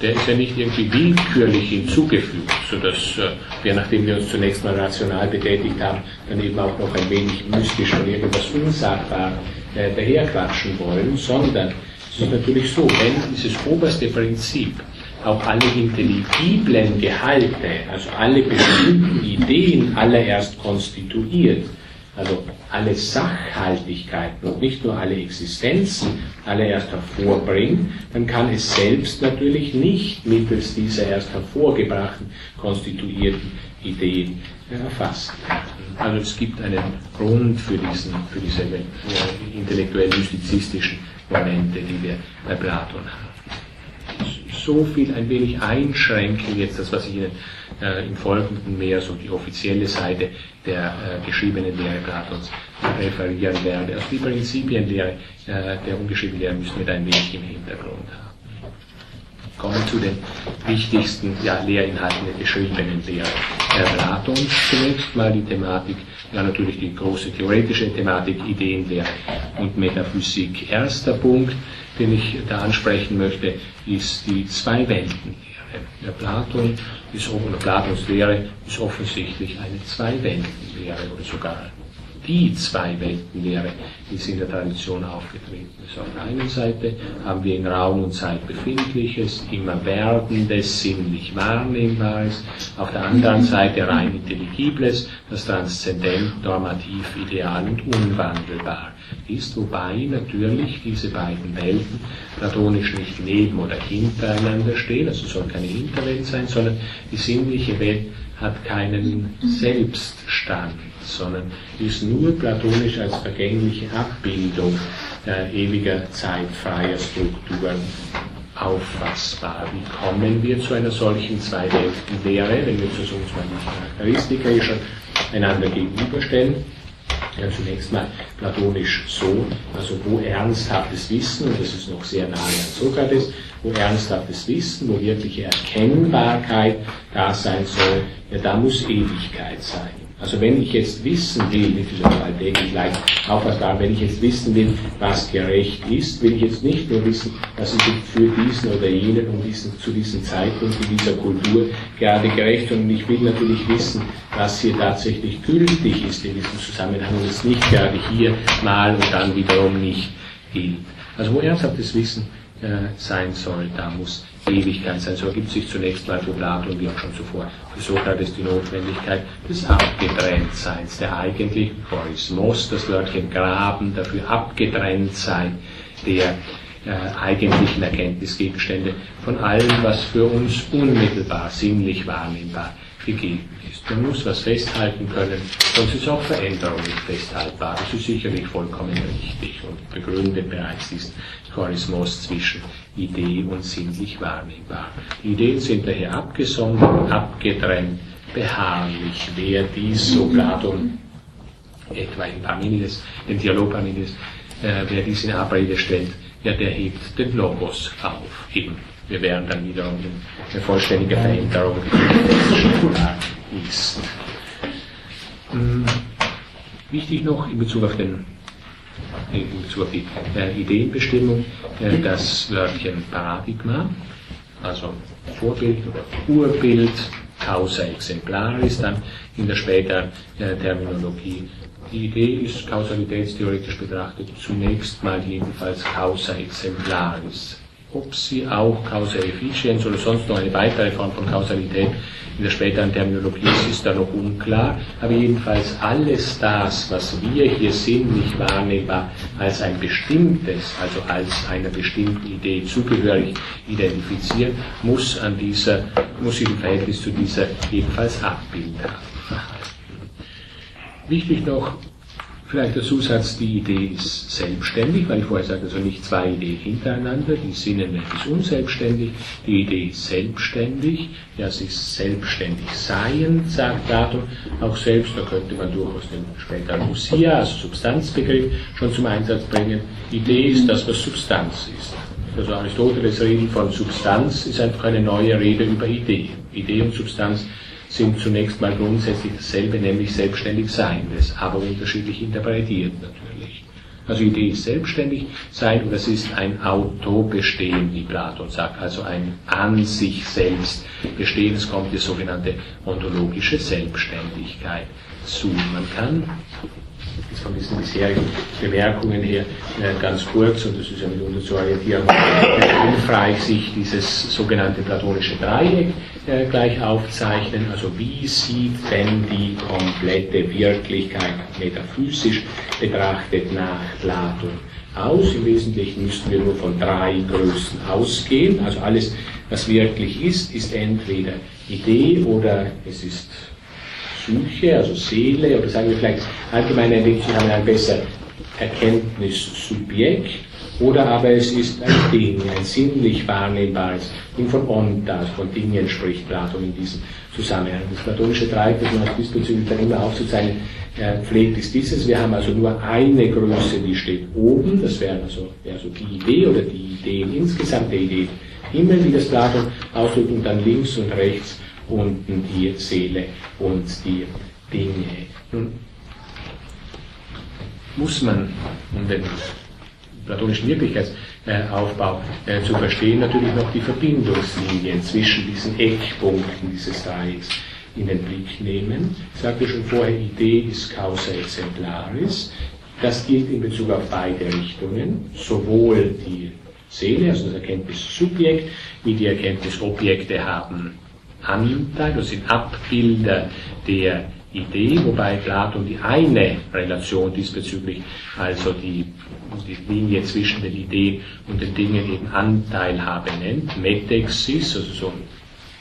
Speaker 1: der ist ja nicht irgendwie willkürlich hinzugefügt, sodass äh, wir, nachdem wir uns zunächst mal rational betätigt haben, dann eben auch noch ein wenig mystisch von irgendwas unsagbar äh, daherquatschen wollen, sondern es ist natürlich so, wenn dieses oberste Prinzip auch alle intelligiblen Gehalte, also alle bestimmten Ideen allererst konstituiert, also alle Sachhaltigkeiten und nicht nur alle Existenzen alle erst hervorbringt, dann kann es selbst natürlich nicht mittels dieser erst hervorgebrachten, konstituierten Ideen erfasst werden. Also es gibt einen Grund für, diesen, für diese äh, intellektuell-mystizistischen Momente, die wir bei Platon haben so viel ein wenig einschränken, jetzt das, was ich Ihnen äh, im Folgenden mehr so die offizielle Seite der äh, geschriebenen Lehre Platons referieren werde. Also die Prinzipienlehre äh, der ungeschriebenen Lehre müssen wir da ein wenig im Hintergrund haben. Kommen zu den wichtigsten ja, Lehrinhalten der geschriebenen Lehre äh, Platons. Zunächst mal die Thematik, ja natürlich die große theoretische Thematik, Ideenlehre und Metaphysik. Erster Punkt, den ich da ansprechen möchte, ist die Zwei-Welten-Lehre. Der Platon ist, oder Platons Lehre ist offensichtlich eine Zwei-Welten-Lehre oder sogar die Zwei-Welten-Lehre, sie in der Tradition aufgetreten ist. Auf der einen Seite haben wir in Raum und Zeit Befindliches, immer Werdendes, sinnlich Wahrnehmbares, auf der anderen Seite rein Intelligibles, das Transzendent, Normativ, Ideal und Unwandelbar ist, wobei natürlich diese beiden Welten platonisch nicht neben oder hintereinander stehen, also soll keine Hinterwelt sein, sondern die sinnliche Welt hat keinen Selbststand, sondern ist nur platonisch als vergängliche Abbildung äh, ewiger zeitfreier Strukturen auffassbar. Wie kommen wir zu einer solchen Zwei-Welten-Lehre, wenn wir uns mal die Charakteristika schon einander gegenüberstellen? Ja, zunächst mal platonisch so, also wo ernsthaftes Wissen, und das ist noch sehr nahe an Sokrates, wo ernsthaftes Wissen, wo wirkliche Erkennbarkeit da sein soll, ja, da muss Ewigkeit sein. Also wenn ich jetzt wissen will, wie viel alltäglich leicht auffassbar, wenn ich jetzt wissen will, was gerecht ist, will ich jetzt nicht nur wissen, was ist für diesen oder jenen um diesen, zu diesem Zeitpunkt in dieser Kultur gerade gerecht, sondern ich will natürlich wissen, was hier tatsächlich gültig ist in diesem Zusammenhang und es nicht gerade hier mal und dann wiederum nicht gilt. Also wo ernsthaftes Wissen äh, sein soll, da muss Ewigkeit sein. So ergibt sich zunächst mal für Platon, wie auch schon zuvor, für Sokrates die Notwendigkeit des Abgetrenntseins, der eigentlich Chorismos, das Wörtchen Graben, dafür abgetrennt sein, der äh, eigentlichen Erkenntnisgegenstände von allem, was für uns unmittelbar, sinnlich wahrnehmbar gegeben ist. Man muss was festhalten können, sonst ist auch Veränderung nicht festhaltbar. Das ist sicherlich vollkommen richtig und begründet bereits diesen Chorismus zwischen Idee und sinnlich wahrnehmbar. Die Ideen sind daher abgesondert, abgetrennt, beharrlich. Wer dies, so Platon, etwa in Parmenides, im Dialog Parmenides, äh, wer dies in Abrede stellt, ja, der hebt den Logos auf. Eben, wir wären dann wiederum in eine vollständige Veränderung, ist. Hm, wichtig noch in Bezug auf den in Bezug auf die äh, Ideenbestimmung, äh, das Wörtchen Paradigma, also Vorbild oder Urbild, Causa exemplaris, dann in der späteren äh, Terminologie. Die Idee ist kausalitätstheoretisch betrachtet zunächst mal jedenfalls Causa exemplaris ob sie auch Causa efficiens oder sonst noch eine weitere Form von Kausalität in der späteren Terminologie ist, ist da noch unklar. Aber jedenfalls alles das, was wir hier sinnlich wahrnehmbar als ein bestimmtes, also als einer bestimmten Idee zugehörig identifizieren, muss an dieser, muss im Verhältnis zu dieser jedenfalls Abbild erhalten. Wichtig noch, Vielleicht der Zusatz, die Idee ist selbstständig, weil ich vorher sagte, also nicht zwei Ideen hintereinander, die Sinnenwelt ist unselbstständig, die Idee ist selbstständig, ja, sie ist selbstständig seiend, sagt Platon auch selbst, da könnte man durchaus den späteren Usia, also Substanzbegriff, schon zum Einsatz bringen. Idee ist das, was Substanz ist. Also Aristoteles Reden von Substanz ist einfach eine neue Rede über Idee. Idee und Substanz sind zunächst mal grundsätzlich dasselbe, nämlich selbstständig Seiendes, aber unterschiedlich interpretiert natürlich. Also Idee ist selbstständig sein und es ist ein Autobestehen, wie Platon sagt, also ein an sich selbst bestehen. Es kommt die sogenannte ontologische Selbstständigkeit zu. Man kann jetzt von diesen bisherigen Bemerkungen her äh, ganz kurz, und das ist ja mitunter zur Orientierung hilfreich, sich dieses sogenannte platonische Dreieck äh, gleich aufzeichnen. Also wie sieht denn die komplette Wirklichkeit metaphysisch betrachtet nach Platon aus? Im Wesentlichen müssten wir nur von drei Größen ausgehen. Also alles, was wirklich ist, ist entweder Idee oder es ist Psyche, also Seele, oder sagen wir vielleicht allgemein ein wenig, Sie haben ein besser Erkenntnissubjekt, oder aber es ist ein Ding, ein sinnlich wahrnehmbares Ding von Ontas, von Dingen spricht Platon in diesem Zusammenhang. Das platonische Dreieck, das man diesbezüglich dann immer aufzuzeichnen äh, pflegt, ist dieses. Wir haben also nur eine Größe, die steht oben, das wäre also, wäre also die Idee oder die Ideen insgesamt, der Idee Himmel, wie das Platon ausdrückt, und dann links und rechts unten die Seele und die Dinge. Nun muss man, um den platonischen Wirklichkeitsaufbau äh, zu verstehen, natürlich noch die Verbindungslinien zwischen diesen Eckpunkten dieses Dreiecks in den Blick nehmen. Ich sagte schon vorher, Idee ist causa exemplaris. Das gilt in Bezug auf beide Richtungen, sowohl die Seele, also das Erkenntnissubjekt, wie die Erkenntnisobjekte haben Anteil, das sind Abbilder der Idee, wobei Platon die eine Relation diesbezüglich, also die, die Linie zwischen den Ideen und den Dingen eben Anteilhabe nennt, Metexis, also so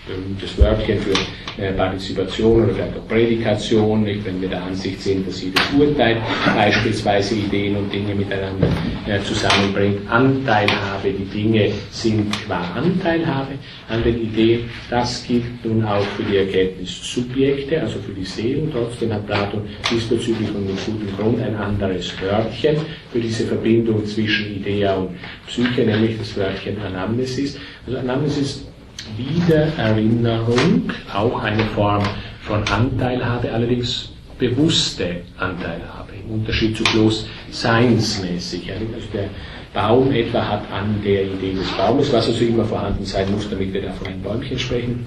Speaker 1: berühmtes Wörtchen für äh, Partizipation oder vielleicht auch Prädikation, wenn wir der Ansicht sind, dass jedes Urteil beispielsweise Ideen und Dinge miteinander äh, zusammenbringt. Anteilhabe, die Dinge sind qua Anteilhabe an den Ideen. Das gilt nun auch für die Erkenntnissubjekte, also für die Seelen. Trotzdem hat Platon diesbezüglich und mit gutem Grund ein anderes Wörtchen für diese Verbindung zwischen Idea und Psyche, nämlich das Wörtchen Anamnesis. Also Anamnesis Wiedererinnerung, auch eine Form von Anteilhabe, allerdings bewusste Anteilhabe, im Unterschied zu bloß seinsmäßig. Also der Baum etwa hat an der Idee des Baumes, was also immer vorhanden sein muss, damit wir da von einem Bäumchen sprechen,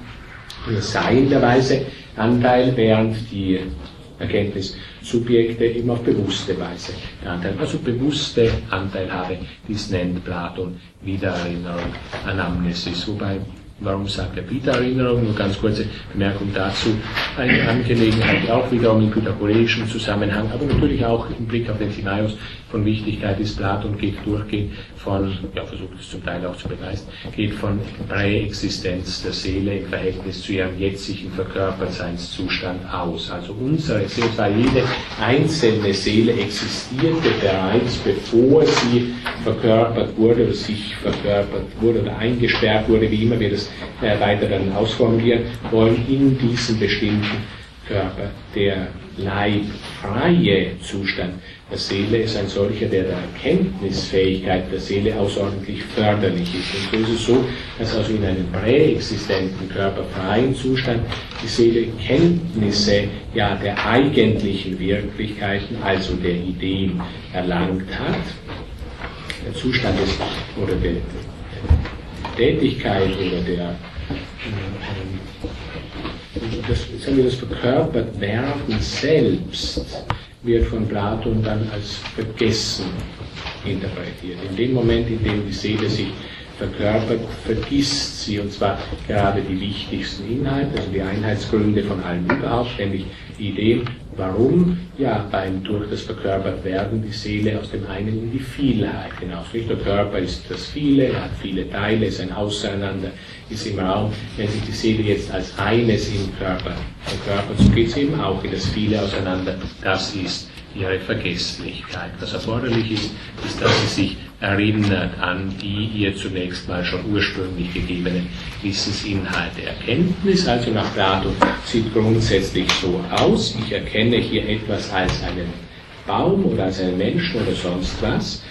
Speaker 1: nur seienderweise Anteil, während die Erkenntnissubjekte eben auf bewusste Weise Anteil, also bewusste Anteilhabe, dies nennt Platon Wiedererinnerung, Anamnesis, wobei Warum sagt er Wiedererinnerung? Nur ganz kurze Bemerkung dazu. Eine Angelegenheit, auch wiederum im pythagoreischen Zusammenhang, aber natürlich auch im Blick auf den Timaeus von Wichtigkeit ist. Platon geht durchgehend von, ja, versucht es zum Teil auch zu begeistern, geht von Präexistenz der Seele im Verhältnis zu ihrem jetzigen Verkörpertseinszustand aus. Also unsere Seele, jede einzelne Seele existierte bereits, bevor sie verkörpert wurde oder sich verkörpert wurde oder eingesperrt wurde, wie immer wir das äh, weiter dann ausformulieren wollen, in diesem bestimmten Körper. Der leibfreie Zustand der Seele ist ein solcher, der der Erkenntnisfähigkeit der Seele außerordentlich förderlich ist. Und so ist es so, dass also in einem präexistenten, körperfreien Zustand die Seele Kenntnisse ja der eigentlichen Wirklichkeiten, also der Ideen, erlangt hat. Der Zustand des, oder der, Tätigkeit oder der äh, das, sagen wir, das verkörpert Werden selbst wird von Platon dann als vergessen interpretiert. In dem Moment, in dem die Seele sich verkörpert, vergisst sie, und zwar gerade die wichtigsten Inhalte, also die Einheitsgründe von allem überhaupt, nämlich die Idee, warum ja beim durch das Verkörpertwerden die Seele aus dem einen in die Vielheit hinaus. Nicht der Körper ist das Viele, er hat viele Teile, ist ein Auseinander, ist im Raum. Wenn sich die Seele jetzt als eines im Körper verkörpert, so geht sie eben auch in das Viele auseinander. Das ist ihre Vergesslichkeit. Was erforderlich ist, ist, dass sie sich erinnert an die ihr zunächst mal schon ursprünglich gegebenen Wissensinhalte. Erkenntnis also nach Platon sieht grundsätzlich so aus. Ich erkenne hier etwas als einen Baum oder als einen Menschen oder sonst was.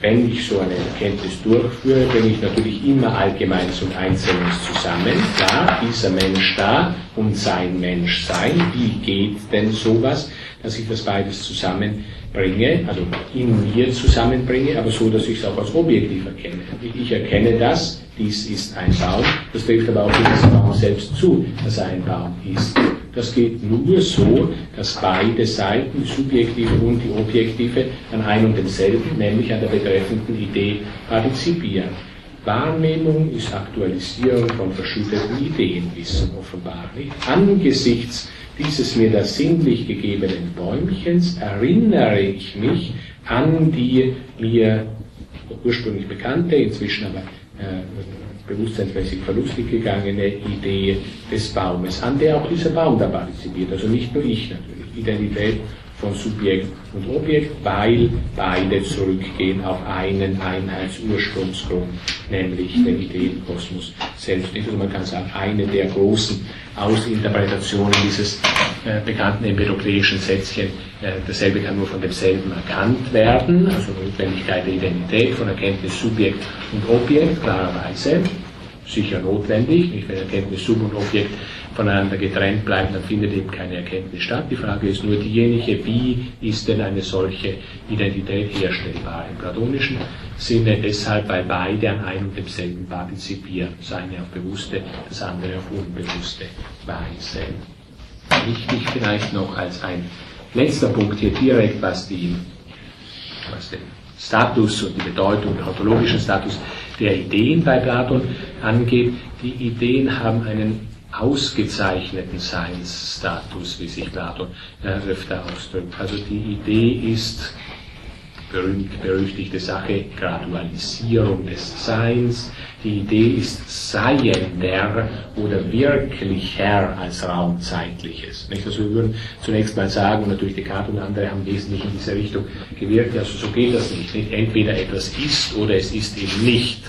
Speaker 1: Wenn ich so eine Erkenntnis durchführe, bringe ich natürlich immer Allgemeines und Einzelnes zusammen. Klar, dieser Mensch da und sein Mensch sein. Wie geht denn sowas, dass ich das beides zusammenbringe, also in mir zusammenbringe, aber so, dass ich es auch als objektiv erkenne. Ich erkenne das, dies ist ein Baum, das trifft aber auch für diesen Baum selbst zu, dass er ein Baum ist. Das geht nur so, dass beide Seiten, die subjektive und die objektive, an einem und demselben, nämlich an der betreffenden Idee partizipieren. Wahrnehmung ist Aktualisierung von verschütteten Ideenwissen offenbar nicht. Angesichts dieses mir da sinnlich gegebenen Bäumchens erinnere ich mich an die mir ursprünglich bekannte, inzwischen aber äh, bewusstseinsmäßig verlustig gegangene Idee des Baumes, an der auch dieser Baum da partizipiert. Also nicht nur ich natürlich. Identität von Subjekt und Objekt, weil beide zurückgehen auf einen Einheitsursprungsgrund, nämlich den Ideenkosmos selbst. Also man kann sagen, eine der großen Ausinterpretationen dieses äh, bekannten empedokleischen Sätzchen, äh, dasselbe kann nur von demselben erkannt werden, also Notwendigkeit der Identität von Erkenntnis Subjekt und Objekt, klarerweise, sicher notwendig, nicht wenn Erkenntnis Sub und Objekt voneinander getrennt bleiben, dann findet eben keine Erkenntnis statt. Die Frage ist nur diejenige, wie ist denn eine solche Identität herstellbar? Im platonischen Sinne deshalb, weil beide an einem und demselben partizipieren, das eine auf bewusste, das andere auf unbewusste Weise. Wichtig vielleicht noch als ein letzter Punkt hier direkt, was, die, was den Status und die Bedeutung, den ontologischen Status der Ideen bei Platon angeht. Die Ideen haben einen ausgezeichneten Seinsstatus, wie sich Platon äh, öfter ausdrückt. Also die Idee ist berühmt-berüchtigte Sache, Gradualisierung des Seins. Die Idee ist seiender oder wirklicher als raumzeitliches. Nicht? Also wir würden zunächst mal sagen, und natürlich Descartes und andere haben wesentlich in diese Richtung gewirkt, also so geht das nicht. nicht? Entweder etwas ist oder es ist eben nicht.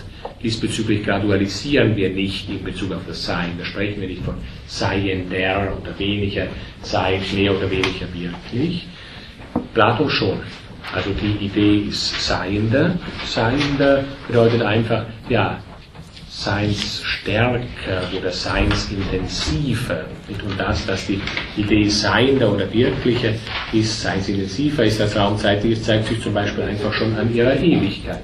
Speaker 1: Diesbezüglich gradualisieren wir nicht in Bezug auf das Sein. Da sprechen wir nicht von seiender oder weniger sein, mehr oder weniger wirklich. Plato schon. Also die Idee ist Seiender. Seiender bedeutet einfach, ja, Seinsstärker oder Seinsintensiver. Und das, dass die Idee Seiender oder Wirklicher ist, Seinsintensiver ist als Raumzeitliches, zeigt sich zum Beispiel einfach schon an ihrer Ewigkeit.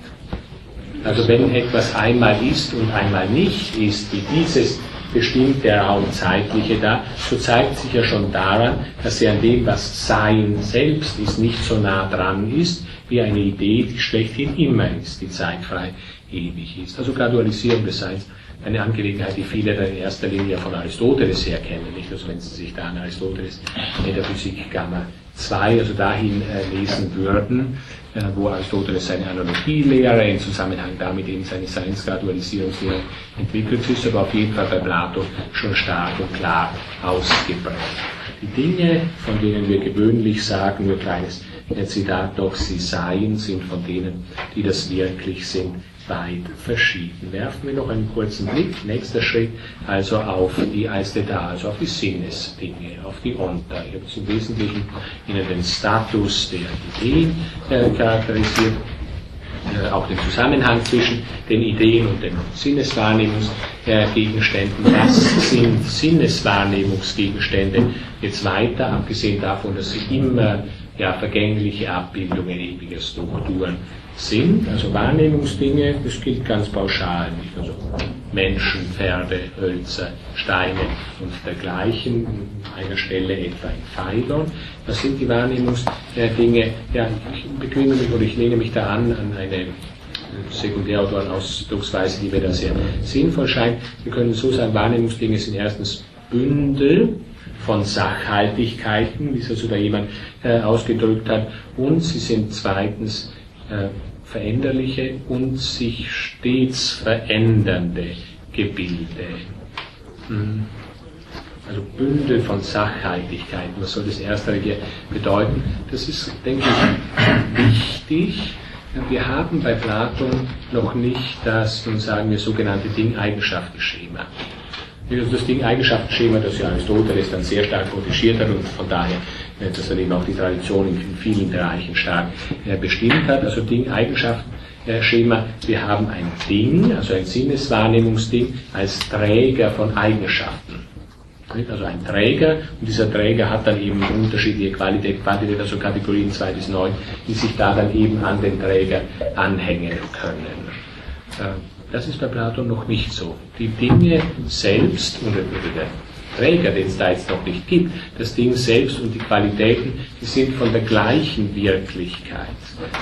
Speaker 1: Also wenn etwas einmal ist und einmal nicht ist, wie dieses bestimmt der Raumzeitliche da, so zeigt sich ja schon daran, dass er an dem, was Sein selbst ist, nicht so nah dran ist, wie eine Idee, die schlechthin immer ist, die zeitfrei ewig ist. Also Gradualisierung des Seins, eine Angelegenheit, die viele dann in erster Linie von Aristoteles her kennen, nicht? Also wenn Sie sich da an Aristoteles Metaphysik Gamma 2, also dahin äh, lesen würden, wo Aristoteles seine Analogielehre in Zusammenhang damit eben seine Seinsgradualisierungslehre entwickelt ist, aber auf jeden Fall bei Plato schon stark und klar ausgeprägt. Die Dinge, von denen wir gewöhnlich sagen, nur kleines Zitat, doch sie seien, sind von denen, die das wirklich sind, weit verschieden. Werfen wir noch einen kurzen Blick. Nächster Schritt also auf die Aisteta, also auf die Sinnesdinge, auf die Onta. Ich habe im Wesentlichen Ihnen den Status der Ideen äh, charakterisiert, äh, auch den Zusammenhang zwischen den Ideen und den Sinneswahrnehmungsgegenständen. Äh, Was sind Sinneswahrnehmungsgegenstände? Jetzt weiter, abgesehen davon, dass sie immer ja, vergängliche Abbildungen ewiger Strukturen sind, also Wahrnehmungsdinge, das gilt ganz pauschal, nicht also Menschen, Pferde, Hölzer, Steine und dergleichen, an einer Stelle etwa in Pfeilern. Was sind die Wahrnehmungsdinge? Ja, ich bequeme mich oder ich lehne mich da an, an eine Sekundärautorenausdrucksweise, die mir da sehr sinnvoll scheint. Wir können so sagen, Wahrnehmungsdinge sind erstens Bündel von Sachhaltigkeiten, wie es also da jemand äh, ausgedrückt hat, und sie sind zweitens äh, veränderliche und sich stets verändernde Gebilde. Hm. Also Bündel von Sachhaltigkeiten, was soll das erste hier bedeuten? Das ist, denke ich, wichtig. Wir haben bei Platon noch nicht das, nun sagen wir, sogenannte Ding-Eigenschaften-Schema. Das Ding-Eigenschaften-Schema, das ja Aristoteles dann sehr stark protegiert hat und von daher dass er eben auch die Tradition in vielen Bereichen stark äh, bestimmt hat. Also Ding-Eigenschaften-Schema. Wir haben ein Ding, also ein Sinneswahrnehmungsding, als Träger von Eigenschaften. Also ein Träger, und dieser Träger hat dann eben unterschiedliche Qualität, Quantität, also Kategorien 2 bis 9, die sich da dann eben an den Träger anhängen können. Äh, das ist bei Platon noch nicht so. Die Dinge selbst, der Träger, den es da jetzt noch nicht gibt, das Ding selbst und die Qualitäten, die sind von der gleichen Wirklichkeit.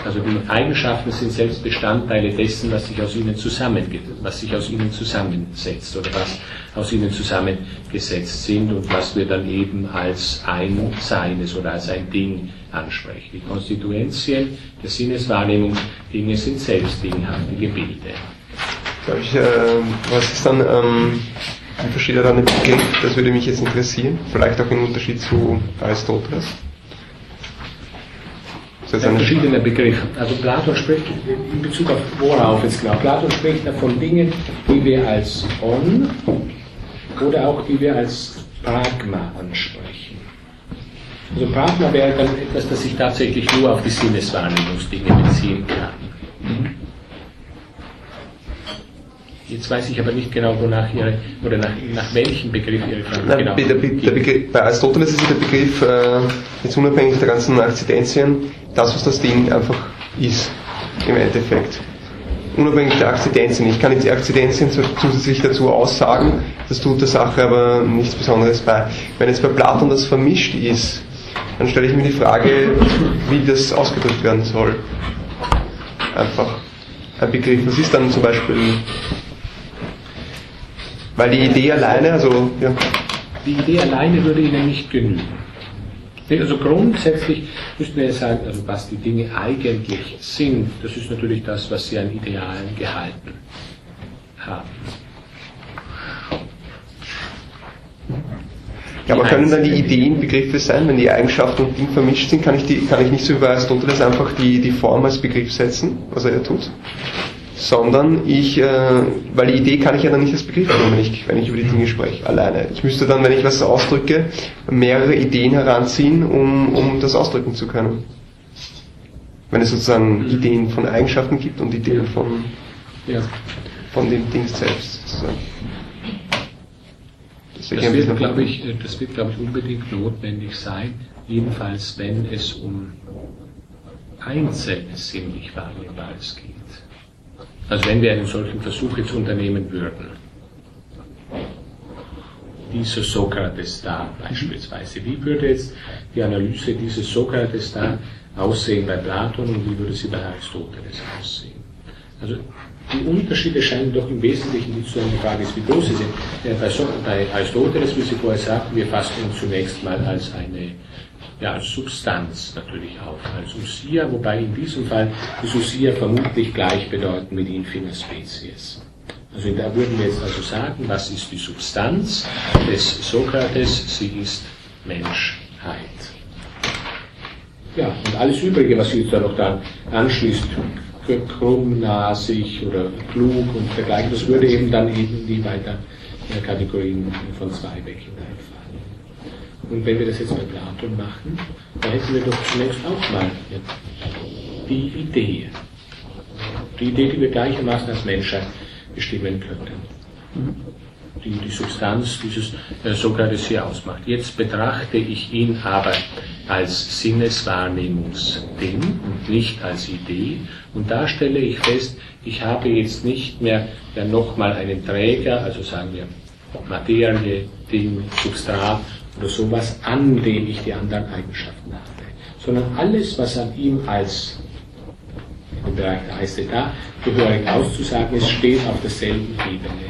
Speaker 1: Also die Eigenschaften sind selbst Bestandteile dessen, was sich aus ihnen zusammengeht, was sich aus ihnen zusammensetzt oder was aus ihnen zusammengesetzt sind und was wir dann eben als ein Seines oder als ein Ding ansprechen. Die Konstituentien der Sinneswahrnehmungsdinge sind selbst dinghafte Gebilde.
Speaker 6: Ich, äh, was ist dann ähm, wie versteht er dann den Begriff? Das würde mich jetzt interessieren. Vielleicht auch im Unterschied zu Aristoteles.
Speaker 1: Das ist ein verschiedener Begriff. Also Platon spricht in Bezug auf worauf jetzt genau. Platon spricht davon Dingen, die wir als On oder auch die wir als Pragma ansprechen. Also Pragma wäre dann etwas, das sich tatsächlich nur auf die Sinneswahrnehmungsdinge beziehen kann. Jetzt weiß ich aber nicht genau, wonach Ihre, oder nach, nach welchem Begriff Ihre Frage Nein, genau
Speaker 6: der, der Begriff, Bei Aristoteles ist der Begriff, äh, jetzt unabhängig der ganzen Akzidenzien, das, was das Ding einfach ist, im Endeffekt. Unabhängig der Akzidenzien. Ich kann jetzt die Akzidenzien zusätzlich dazu aussagen, das tut der Sache aber nichts Besonderes bei. Wenn jetzt bei Platon das vermischt ist, dann stelle ich mir die Frage, wie das ausgedrückt werden soll. Einfach ein Begriff. Was ist dann zum Beispiel weil die Idee alleine, also ja.
Speaker 1: Die Idee alleine würde Ihnen nicht genügen. Also grundsätzlich müssten wir sagen, also was die Dinge eigentlich sind, das ist natürlich das, was sie an Idealen gehalten haben.
Speaker 6: Ja, aber können dann die Ideen Begriffe sein, wenn die Eigenschaften und Ding vermischt sind, kann ich, die, kann ich nicht so über Aristoteles einfach die, die Form als Begriff setzen, was er ja tut, sondern ich, äh, weil die Idee kann ich ja dann nicht als Begriff nehmen, wenn ich, wenn ich über die Dinge spreche, alleine. Ich müsste dann, wenn ich was ausdrücke, mehrere Ideen heranziehen, um, um das ausdrücken zu können. Wenn es sozusagen Ideen von Eigenschaften gibt und Ideen von,
Speaker 1: Ja.
Speaker 6: von dem Ding selbst. Sozusagen. Deswegen
Speaker 1: Das
Speaker 6: ein
Speaker 1: wird, glaube ich, äh, das wird, glaube ich, unbedingt notwendig sein, jedenfalls wenn es um einzelnes sinnlich Wahrnehmbares geht. Also wenn wir einen solchen Versuch jetzt unternehmen würden, dieser Sokrates da beispielsweise, wie würde jetzt die Analyse dieses Sokrates da aussehen bei Platon und wie würde sie bei Aristoteles aussehen? Also die Unterschiede scheinen doch im Wesentlichen die zu sein. Die Frage ist, wie groß sie sind. Bei Aristoteles, wie Sie vorher sagten, wir fassen ihn zunächst mal als eine ja, als Substanz natürlich auf, als Usia, wobei in diesem Fall ist Usia vermutlich gleichbedeutend mit Infina Species. Also da würden wir jetzt also sagen, was ist die Substanz des Sokrates? Sie ist Menschheit. Ja, und alles Übrige, was sich jetzt da noch dann anschließt, krummnasig oder klug und dergleichen, das würde eben dann eben die weiter äh, Kategorien von zwei weg hineinfallen. Und wenn wir das jetzt bei Platon machen, dann hätten wir doch zunächst auch mal die Idee. Die Idee, die wir gleichermaßen als Menschheit bestimmen könnten. Die, die Substanz dieses äh, Sokrates hier ausmacht. Jetzt betrachte ich ihn aber als Sinneswahrnehmungsding und nicht als Idee. Und da stelle ich fest, ich habe jetzt nicht mehr ja, nochmal einen Träger, also sagen wir Materie, Ding, Substrat oder sowas, an dem ich die anderen Eigenschaften habe. Sondern alles, was an ihm als im Bereich der Eiste da gehörig auszusagen ist, steht auf derselben Ebene.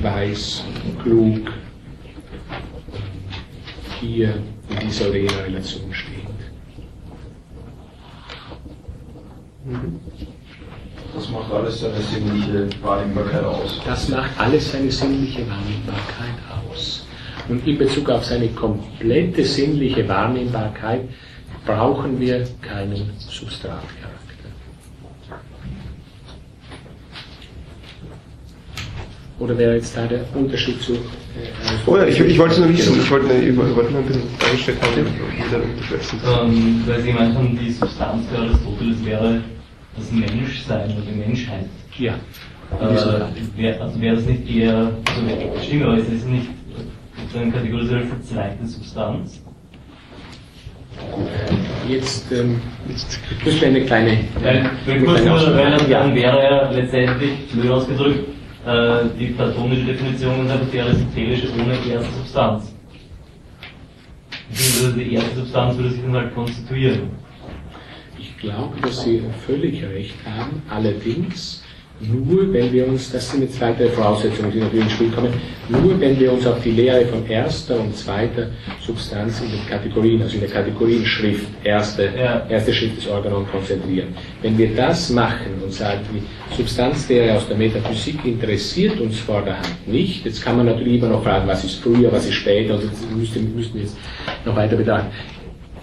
Speaker 1: Weiß, klug, hier in dieser oder jener Relation stehend.
Speaker 7: Das macht alles seine sinnliche Wahrnehmbarkeit aus.
Speaker 1: Das macht alles seine sinnliche Wahrnehmbarkeit aus. Und in Bezug auf seine komplette sinnliche Wahrnehmbarkeit brauchen wir keinen Substratcharakter. Oder wäre jetzt da der Unterschied zu. Äh,
Speaker 6: Oh ja, ich, ich wollte nur wissen, ich wollte, ich wollte nur ein bisschen dargestellt haben.
Speaker 8: Ähm, weil Sie gemeint haben, die Substanz für Aristoteles wäre das Menschsein oder die Menschheit.
Speaker 1: Ja.
Speaker 8: Äh, wär, also wäre das nicht eher, also stimmt, aber ist das nicht sozusagen kategorisiert als verzweigte Substanz?
Speaker 1: Jetzt, ähm, jetzt wir eine kleine.
Speaker 8: Weil,
Speaker 1: eine
Speaker 8: kurz nur,
Speaker 1: Ausnahme-
Speaker 8: dann, wäre ja letztendlich, blöd ausgedrückt, äh, die platonische Definition unserer die aristotelische ohne erste Substanz. Beziehungsweise die erste Substanz würde sich dann halt konstituieren.
Speaker 1: Ich glaube, dass Sie völlig recht haben. Allerdings nur, wenn wir uns, das sind jetzt weitere Voraussetzungen, die natürlich ins Spiel kommen, nur wenn wir uns auf die Lehre von erster und zweiter Substanz in den Kategorien, also in der Kategorienschrift, erste,
Speaker 8: Ja.
Speaker 1: erste Schrift des Organon konzentrieren. Wenn wir das machen und sagen, die Substanzlehre aus der Metaphysik interessiert uns vorderhand nicht, jetzt kann man natürlich immer noch fragen, was ist früher, was ist später, und das müssten, müssten wir jetzt noch weiter betrachten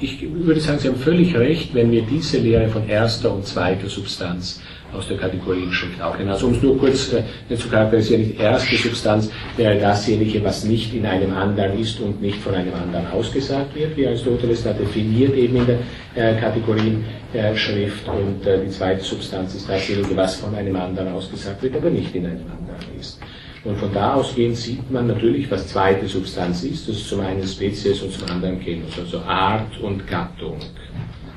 Speaker 1: ich würde sagen, Sie haben völlig recht, wenn wir diese Lehre von erster und zweiter Substanz aus der Kategorienschrift auch nehmen. Also um es nur kurz äh, zu charakterisieren, die erste Substanz wäre dasjenige, was nicht in einem anderen ist und nicht von einem anderen ausgesagt wird, wie Aristoteles da definiert eben in der äh, Kategorienschrift. und äh, die zweite Substanz ist dasjenige, was von einem anderen ausgesagt wird, aber nicht in einem anderen ist. Und von da ausgehend sieht man natürlich, was zweite Substanz ist. Das ist zum einen Spezies und zum anderen Genus, also Art und Gattung.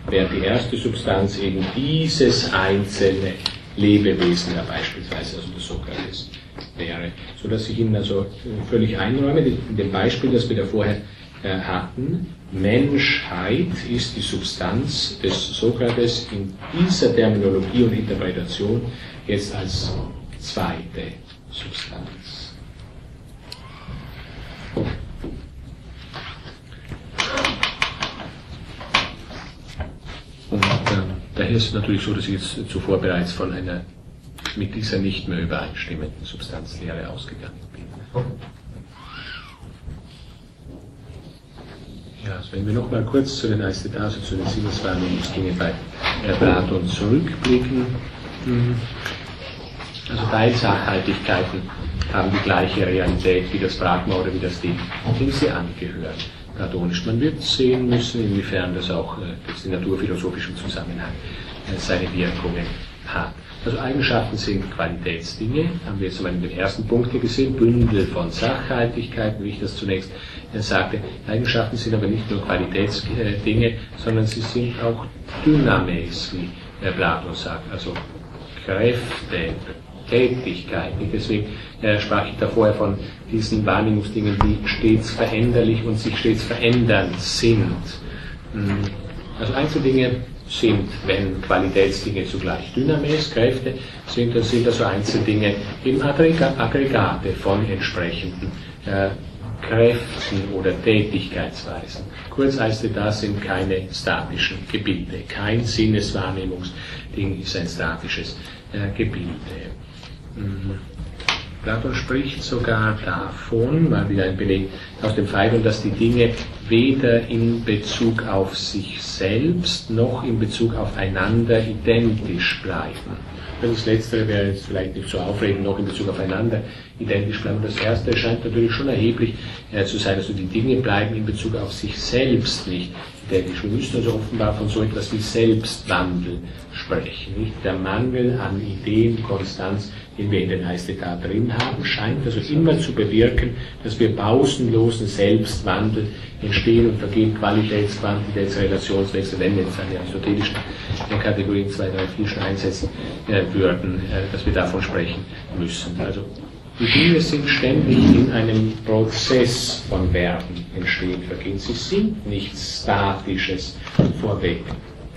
Speaker 1: Während die erste Substanz eben dieses einzelne Lebewesen, ja beispielsweise also der Sokrates wäre. So dass ich Ihnen also äh, völlig einräume, in dem Beispiel, das wir da vorher äh, hatten, Menschheit ist die Substanz des Sokrates in dieser Terminologie und Interpretation jetzt als zweite Substanz. Daher ist es natürlich so, dass ich jetzt zuvor bereits von einer mit dieser nicht mehr übereinstimmenden Substanzlehre ausgegangen bin. Ja, also wenn wir nochmal kurz zu den also zu den Sinneswahrnehmungsdingen bei Platon zurückblicken. Hm. Also Teilsachhaltigkeiten haben die gleiche Realität wie das Pragma oder wie das Ding, dem sie angehören. Platonisch. Man wird sehen müssen, inwiefern das auch äh, das in naturphilosophischem Zusammenhang äh, seine Wirkungen hat. Also Eigenschaften sind Qualitätsdinge, haben wir jetzt einmal in den ersten Punkt hier gesehen, Bündel von Sachhaltigkeiten, wie ich das zunächst äh, sagte. Eigenschaften sind aber nicht nur Qualitätsdinge, sondern sie sind auch Dynames, wie Platon sagt, also Kräfte, Tätigkeit. Deswegen äh, sprach ich da vorher von diesen Wahrnehmungsdingen, die stets veränderlich und sich stets verändern sind. Hm. Also Einzeldinge sind, wenn Qualitätsdinge zugleich Dynames, Kräfte sind, dann sind also Einzeldinge eben Aggregate von entsprechenden äh, Kräften oder Tätigkeitsweisen. Kurz heißt das sind keine statischen Gebilde. Kein Sinneswahrnehmungsding ist ein statisches äh, Gebilde. Mhm. Platon spricht sogar davon, mal wieder ein Beleg aus dem Phaidon, dass die Dinge weder in Bezug auf sich selbst noch in Bezug aufeinander identisch bleiben. Das Letztere wäre jetzt vielleicht nicht so aufregend, noch in Bezug aufeinander identisch bleiben. Das Erste scheint natürlich schon erheblich äh, zu sein. Also die Dinge bleiben in Bezug auf sich selbst nicht identisch. Wir müssen also offenbar von so etwas wie Selbstwandel sprechen. Nicht? Der Mangel an Ideenkonstanz den wir in den Eistetat drin haben, scheint also immer zu bewirken, dass wir pausenlosen Selbstwandel entstehen und vergehen Qualitäts-, Quantitäts-, Relationswechsel, wenn wir jetzt eine aristotelische Kategorien 2, 3, 4 schon einsetzen äh, würden, äh, dass wir davon sprechen müssen. Also die Dinge sind ständig in einem Prozess von Werden entstehen, vergehen. Sie sind nichts Statisches vorweg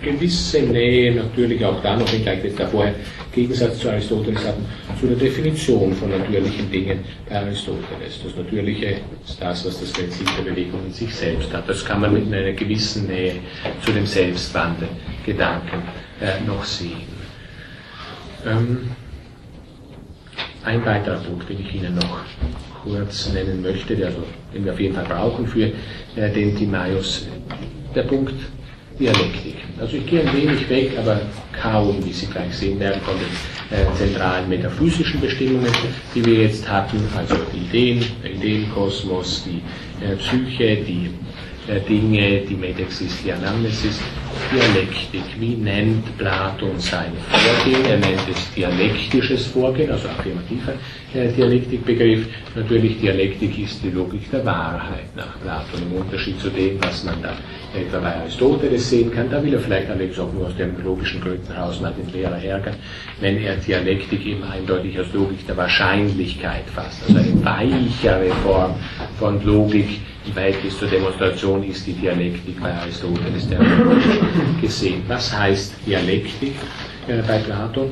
Speaker 1: gewisse Nähe natürlich auch da noch, wenngleich wir davor Gegensatz zu Aristoteles hatten, zu der Definition von natürlichen Dingen bei Aristoteles. Das Natürliche ist das, was das Prinzip der Bewegung in sich selbst hat. Das kann man mit einer gewissen Nähe zu dem Selbstwandel Gedanken äh, noch sehen. Ähm, ein weiterer Punkt, den ich Ihnen noch kurz nennen möchte, der also, den wir auf jeden Fall brauchen für äh, den Timaeus, der Punkt Dialektik. Also ich gehe ein wenig weg, aber kaum, wie Sie gleich sehen werden, von den äh, zentralen metaphysischen Bestimmungen, die wir jetzt hatten, also die Ideen, der Ideenkosmos, die äh, Psyche, die äh, Dinge, die Metexis, die Anamnesis, Dialektik. Wie nennt Platon sein Vorgehen? Er nennt es dialektisches Vorgehen, also affirmativer äh, Dialektikbegriff. Natürlich, Dialektik ist die Logik der Wahrheit nach Platon, im Unterschied zu dem, was man da etwa bei Aristoteles sehen kann. Da will er vielleicht allerdings auch nur aus den logischen Gründen heraus mal den Lehrer ärgern, wenn er Dialektik eben eindeutig als Logik der Wahrscheinlichkeit fasst. Also eine weichere Form von Logik im Verhältnis zur Demonstration ist die Dialektik bei Aristoteles der gesehen. Was heißt Dialektik äh, bei Platon?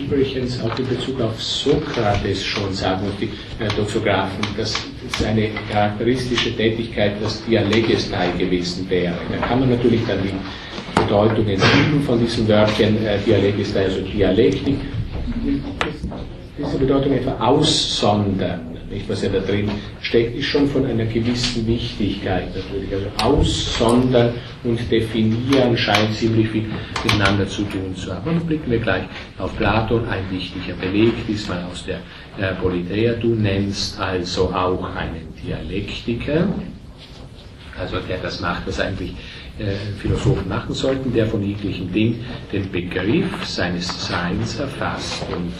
Speaker 1: Übrigens auch in Bezug auf Sokrates schon sagen und die äh, Doxographen, dass seine charakteristische Tätigkeit das Dialegestai gewesen wäre. Da kann man natürlich dann die Bedeutung entziehen von diesem Wörtchen äh, Dialegestai, also Dialektik. Diese Bedeutung etwa aussondern nicht, was ja da drin steckt, ist schon von einer gewissen Wichtigkeit natürlich. Also aussondern und definieren scheint ziemlich viel miteinander zu tun zu haben. Und blicken wir gleich auf Platon, ein wichtiger Beleg, diesmal aus der äh, Politeia. Du nennst also auch einen Dialektiker, also der das macht, was eigentlich äh, Philosophen machen sollten, der von jeglichem Ding den Begriff seines Seins erfasst und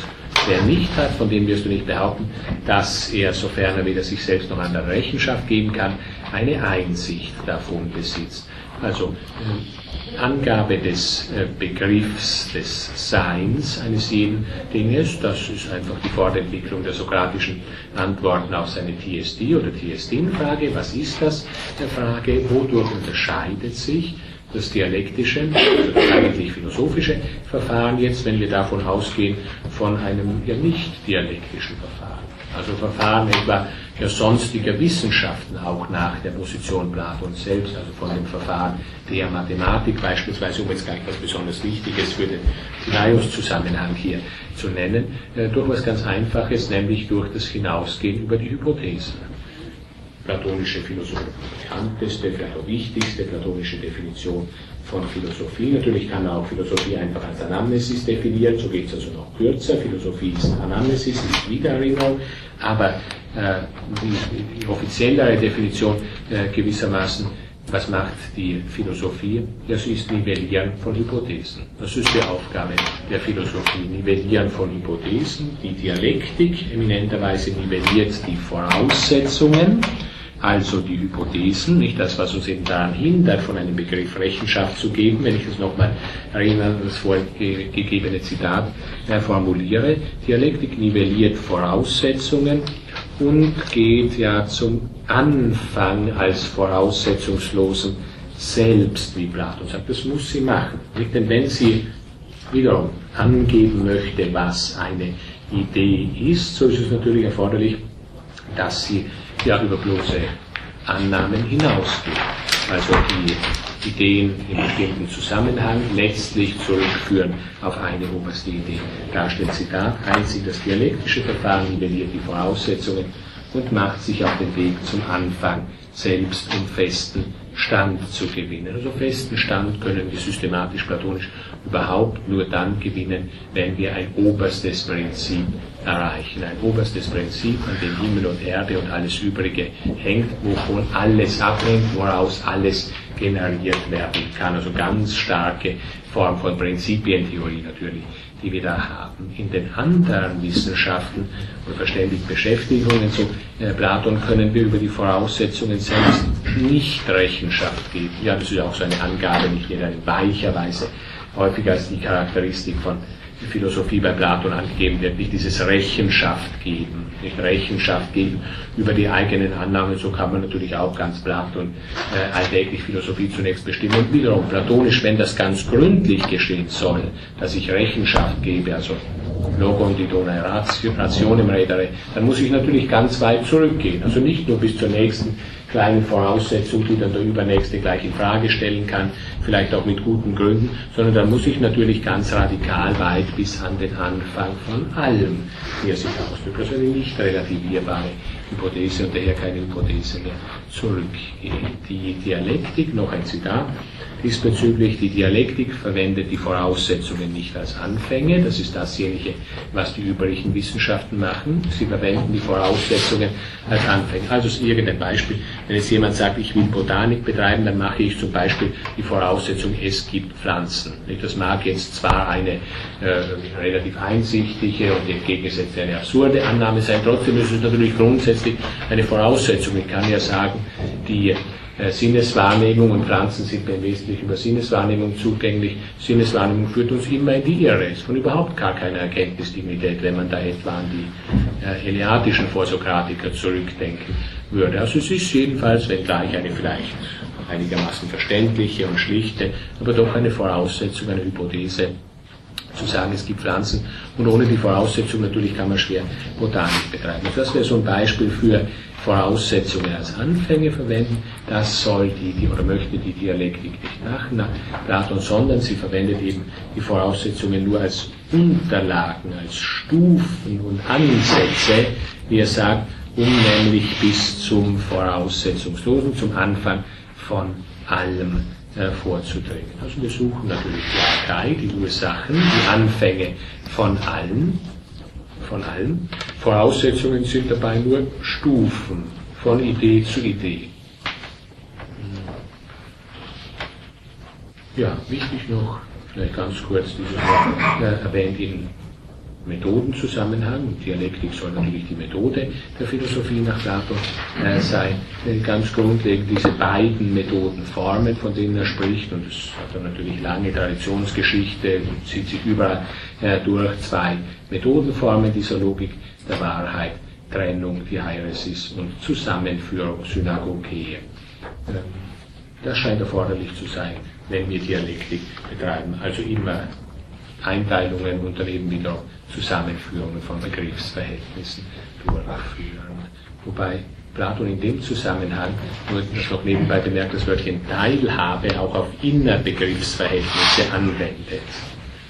Speaker 1: wer nicht hat, von dem wirst du nicht behaupten, dass er, sofern er weder sich selbst noch anderer Rechenschaft geben kann, eine Einsicht davon besitzt. Also äh, Angabe des äh, Begriffs des Seins eines jeden Dinges, das ist einfach die Fortentwicklung der sokratischen Antworten auf seine TSD oder TSD-Frage. Was ist das? Der Frage, wodurch unterscheidet sich das dialektische, also das eigentlich philosophische Verfahren jetzt, wenn wir davon ausgehen, von einem ja nicht dialektischen Verfahren. Also Verfahren etwa ja, sonstiger Wissenschaften auch nach der Position Platons selbst, also von dem Verfahren der Mathematik beispielsweise, um jetzt gleich was besonders Wichtiges für den Timaeus-Zusammenhang hier zu nennen, äh, durch was ganz Einfaches, nämlich durch das Hinausgehen über die Hypothesen. Platonische Philosophie, bekannteste, vielleicht auch wichtigste platonische Definition von Philosophie. Natürlich kann man auch Philosophie einfach als Anamnesis definieren, so geht es also noch kürzer. Philosophie ist Anamnesis, ist Wiedererinnerung, aber äh, die, die, offiziellere Definition äh, gewissermaßen, was macht die Philosophie? Sie ist Nivellieren von Hypothesen. Das ist die Aufgabe der Philosophie. Nivellieren von Hypothesen. Die Dialektik eminenterweise nivelliert die Voraussetzungen also die Hypothesen, nicht das, was uns eben daran hindert, von einem Begriff Rechenschaft zu geben, wenn ich das nochmal erinnere das vorgegebene Zitat äh, formuliere. Dialektik nivelliert Voraussetzungen und geht ja zum Anfang als voraussetzungslosen Selbst, wie Platon sagt. Das muss sie machen. Nicht? Denn wenn sie wiederum angeben möchte, was eine Idee ist, so ist es natürlich erforderlich, dass sie ja über bloße Annahmen hinausgeht. Also die Ideen im bestimmten Zusammenhang letztlich zurückführen auf eine oberste Idee. Da steht Zitat, einzig das dialektische Verfahren nivelliert die Voraussetzungen und macht sich auf den Weg zum Anfang selbst um festen Stand zu gewinnen. Also festen Stand können wir systematisch platonisch überhaupt nur dann gewinnen, wenn wir ein oberstes Prinzip erreichen. Ein oberstes Prinzip, an dem Himmel und Erde und alles Übrige hängt, wovon alles abhängt, woraus alles generiert werden kann. Also ganz starke Form von Prinzipientheorie natürlich die wir da haben. In den anderen Wissenschaften und verständigen Beschäftigungen äh, Platon können wir über die Voraussetzungen selbst nicht Rechenschaft geben. Ja, das ist ja auch so eine Angabe, nicht in weicher Weise, häufiger als die Charakteristik von Philosophie bei Platon angegeben wird, nicht dieses Rechenschaft geben, nicht Rechenschaft geben über die eigenen Annahmen, so kann man natürlich auch ganz platt und äh, alltäglich Philosophie zunächst bestimmen. Und wiederum platonisch, wenn das ganz gründlich geschehen soll, dass ich Rechenschaft gebe, also Logon di dona rationem redere, dann muss ich natürlich ganz weit zurückgehen. Also nicht nur bis zur nächsten kleinen Voraussetzung, die dann der Übernächste gleich in Frage stellen kann, vielleicht auch mit guten Gründen, sondern da muss ich natürlich ganz radikal weit bis an den Anfang von allem, er sich ausdrückt. Also eine nicht relativierbare Hypothese und daher keine Hypothese mehr zurückgehen. Die Dialektik, noch ein Zitat, Diesbezüglich die Dialektik verwendet die Voraussetzungen nicht als Anfänge, das ist dasjenige, was die übrigen Wissenschaften machen. Sie verwenden die Voraussetzungen als Anfänge. Also irgendein Beispiel, wenn jetzt jemand sagt, ich will Botanik betreiben, dann mache ich zum Beispiel die Voraussetzung, es gibt Pflanzen. Das mag jetzt zwar eine äh, relativ einsichtige und entgegengesetzte eine absurde Annahme sein, trotzdem ist es natürlich grundsätzlich eine Voraussetzung. Ich kann ja sagen, die Sinneswahrnehmung und Pflanzen sind im Wesentlichen über Sinneswahrnehmung zugänglich. Sinneswahrnehmung führt uns immer in die Irre. Ist von überhaupt gar keiner Erkenntnisdignität, wenn man da etwa an die äh, eleatischen Vorsokratiker zurückdenken würde. Also es ist jedenfalls, wenn gleich eine vielleicht einigermaßen verständliche und schlichte, aber doch eine Voraussetzung, eine Hypothese zu sagen, es gibt Pflanzen und ohne die Voraussetzung natürlich kann man schwer Botanik betreiben. Das wäre so ein Beispiel für Voraussetzungen als Anfänge verwenden. Das soll die, oder möchte die Dialektik nicht nach Platon, sondern sie verwendet eben die Voraussetzungen nur als Unterlagen, als Stufen und Ansätze, wie er sagt, um nämlich bis zum Voraussetzungslosen, zum Anfang von allem äh, vorzudringen. Also wir suchen natürlich die Archai, die Ursachen, die Anfänge von allen, von allem. Voraussetzungen sind dabei nur Stufen von Idee zu Idee. Ja, wichtig noch, vielleicht ganz kurz dieses Wort äh, erwähnt in Methodenzusammenhang. Dialektik soll natürlich die Methode der Philosophie nach Platon äh, sein. Äh, ganz grundlegend diese beiden Methodenformen, von denen er spricht, und es hat er natürlich lange Traditionsgeschichte und zieht sich überall äh, durch zwei Methodenformen dieser Logik der Wahrheit. Trennung, die Hieresis und Zusammenführung, Synagoge. Ähm, das scheint erforderlich zu sein, wenn wir Dialektik betreiben. Also immer Einteilungen und dann eben wieder Zusammenführungen von Begriffsverhältnissen durchführen. Wobei Platon in dem Zusammenhang, nur noch nebenbei bemerkt, das Wörtchen Teilhabe auch auf Innerbegriffsverhältnisse anwendet.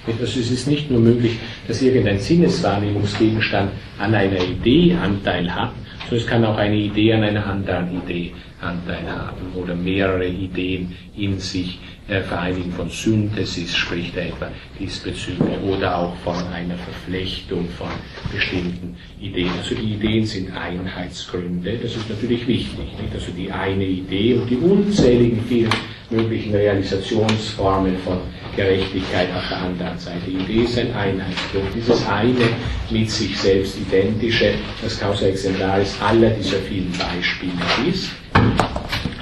Speaker 1: Also es ist nicht nur möglich, dass irgendein Sinneswahrnehmungsgegenstand an einer Idee Anteil hat, sondern es kann auch eine Idee an einer anderen Idee Anteil haben oder mehrere Ideen in sich äh, vereinigen. Von Synthesis spricht er etwa diesbezüglich oder auch von einer Verflechtung von bestimmten Ideen. Also die Ideen sind Einheitsgründe, das ist natürlich wichtig. Nicht? Also die eine Idee und die unzähligen vielen möglichen Realisationsformen von Gerechtigkeit auf der anderen Seite. Die Idee ist ein Einheitsgrund. Dieses eine mit sich selbst identische, das Causa Exemplaris aller dieser vielen Beispiele ist.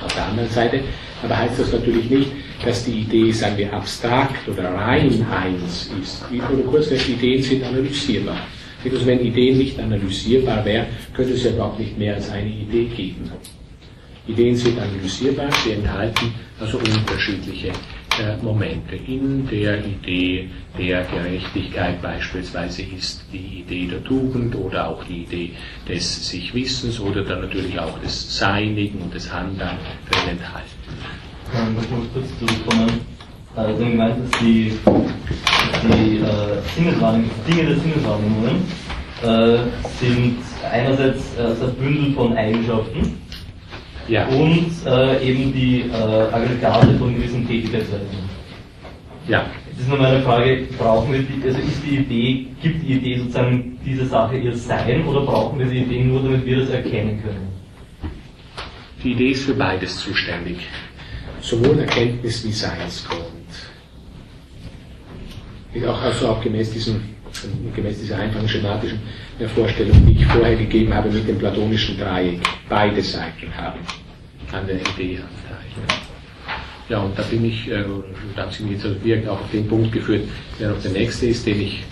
Speaker 1: Auf der anderen Seite aber heißt das natürlich nicht, dass die Idee, sagen wir, abstrakt oder rein eins ist. Nur kurz gesagt, Ideen sind analysierbar. Also wenn Ideen nicht analysierbar wären, könnte es ja überhaupt nicht mehr als eine Idee geben. Ideen sind analysierbar, sie enthalten also unterschiedliche Momente. In der Idee der Gerechtigkeit beispielsweise ist die Idee der Tugend oder auch die Idee des Sichwissens oder dann natürlich auch des Seinigen und des Handeln drin enthalten.
Speaker 8: Ähm, ich muss kurz zurückkommen. Äh, dass die, die äh, Dinge der Sinneswahrnehmungen äh, sind einerseits äh, das Bündel von Eigenschaften ja. und äh, eben die äh, Aggregate von gewissen Tätigkeitsweisen. Ja. Jetzt ist nur meine Frage, brauchen wir die, also ist die Idee, gibt die Idee sozusagen diese Sache ihr Sein oder brauchen wir die Idee nur, damit wir das erkennen können?
Speaker 1: Die Idee ist für beides zuständig. Sowohl Erkenntnis wie Seinsgrund. Auch, also auch gemäß, diesem, gemäß dieser einfachen schematischen Vorstellung, die ich vorher gegeben habe mit dem platonischen Dreieck. Beide Seiten haben an der Idee. Ja, und da bin ich, äh, da haben Sie mich jetzt wirklich auch auf den Punkt geführt, der noch der nächste ist, den ich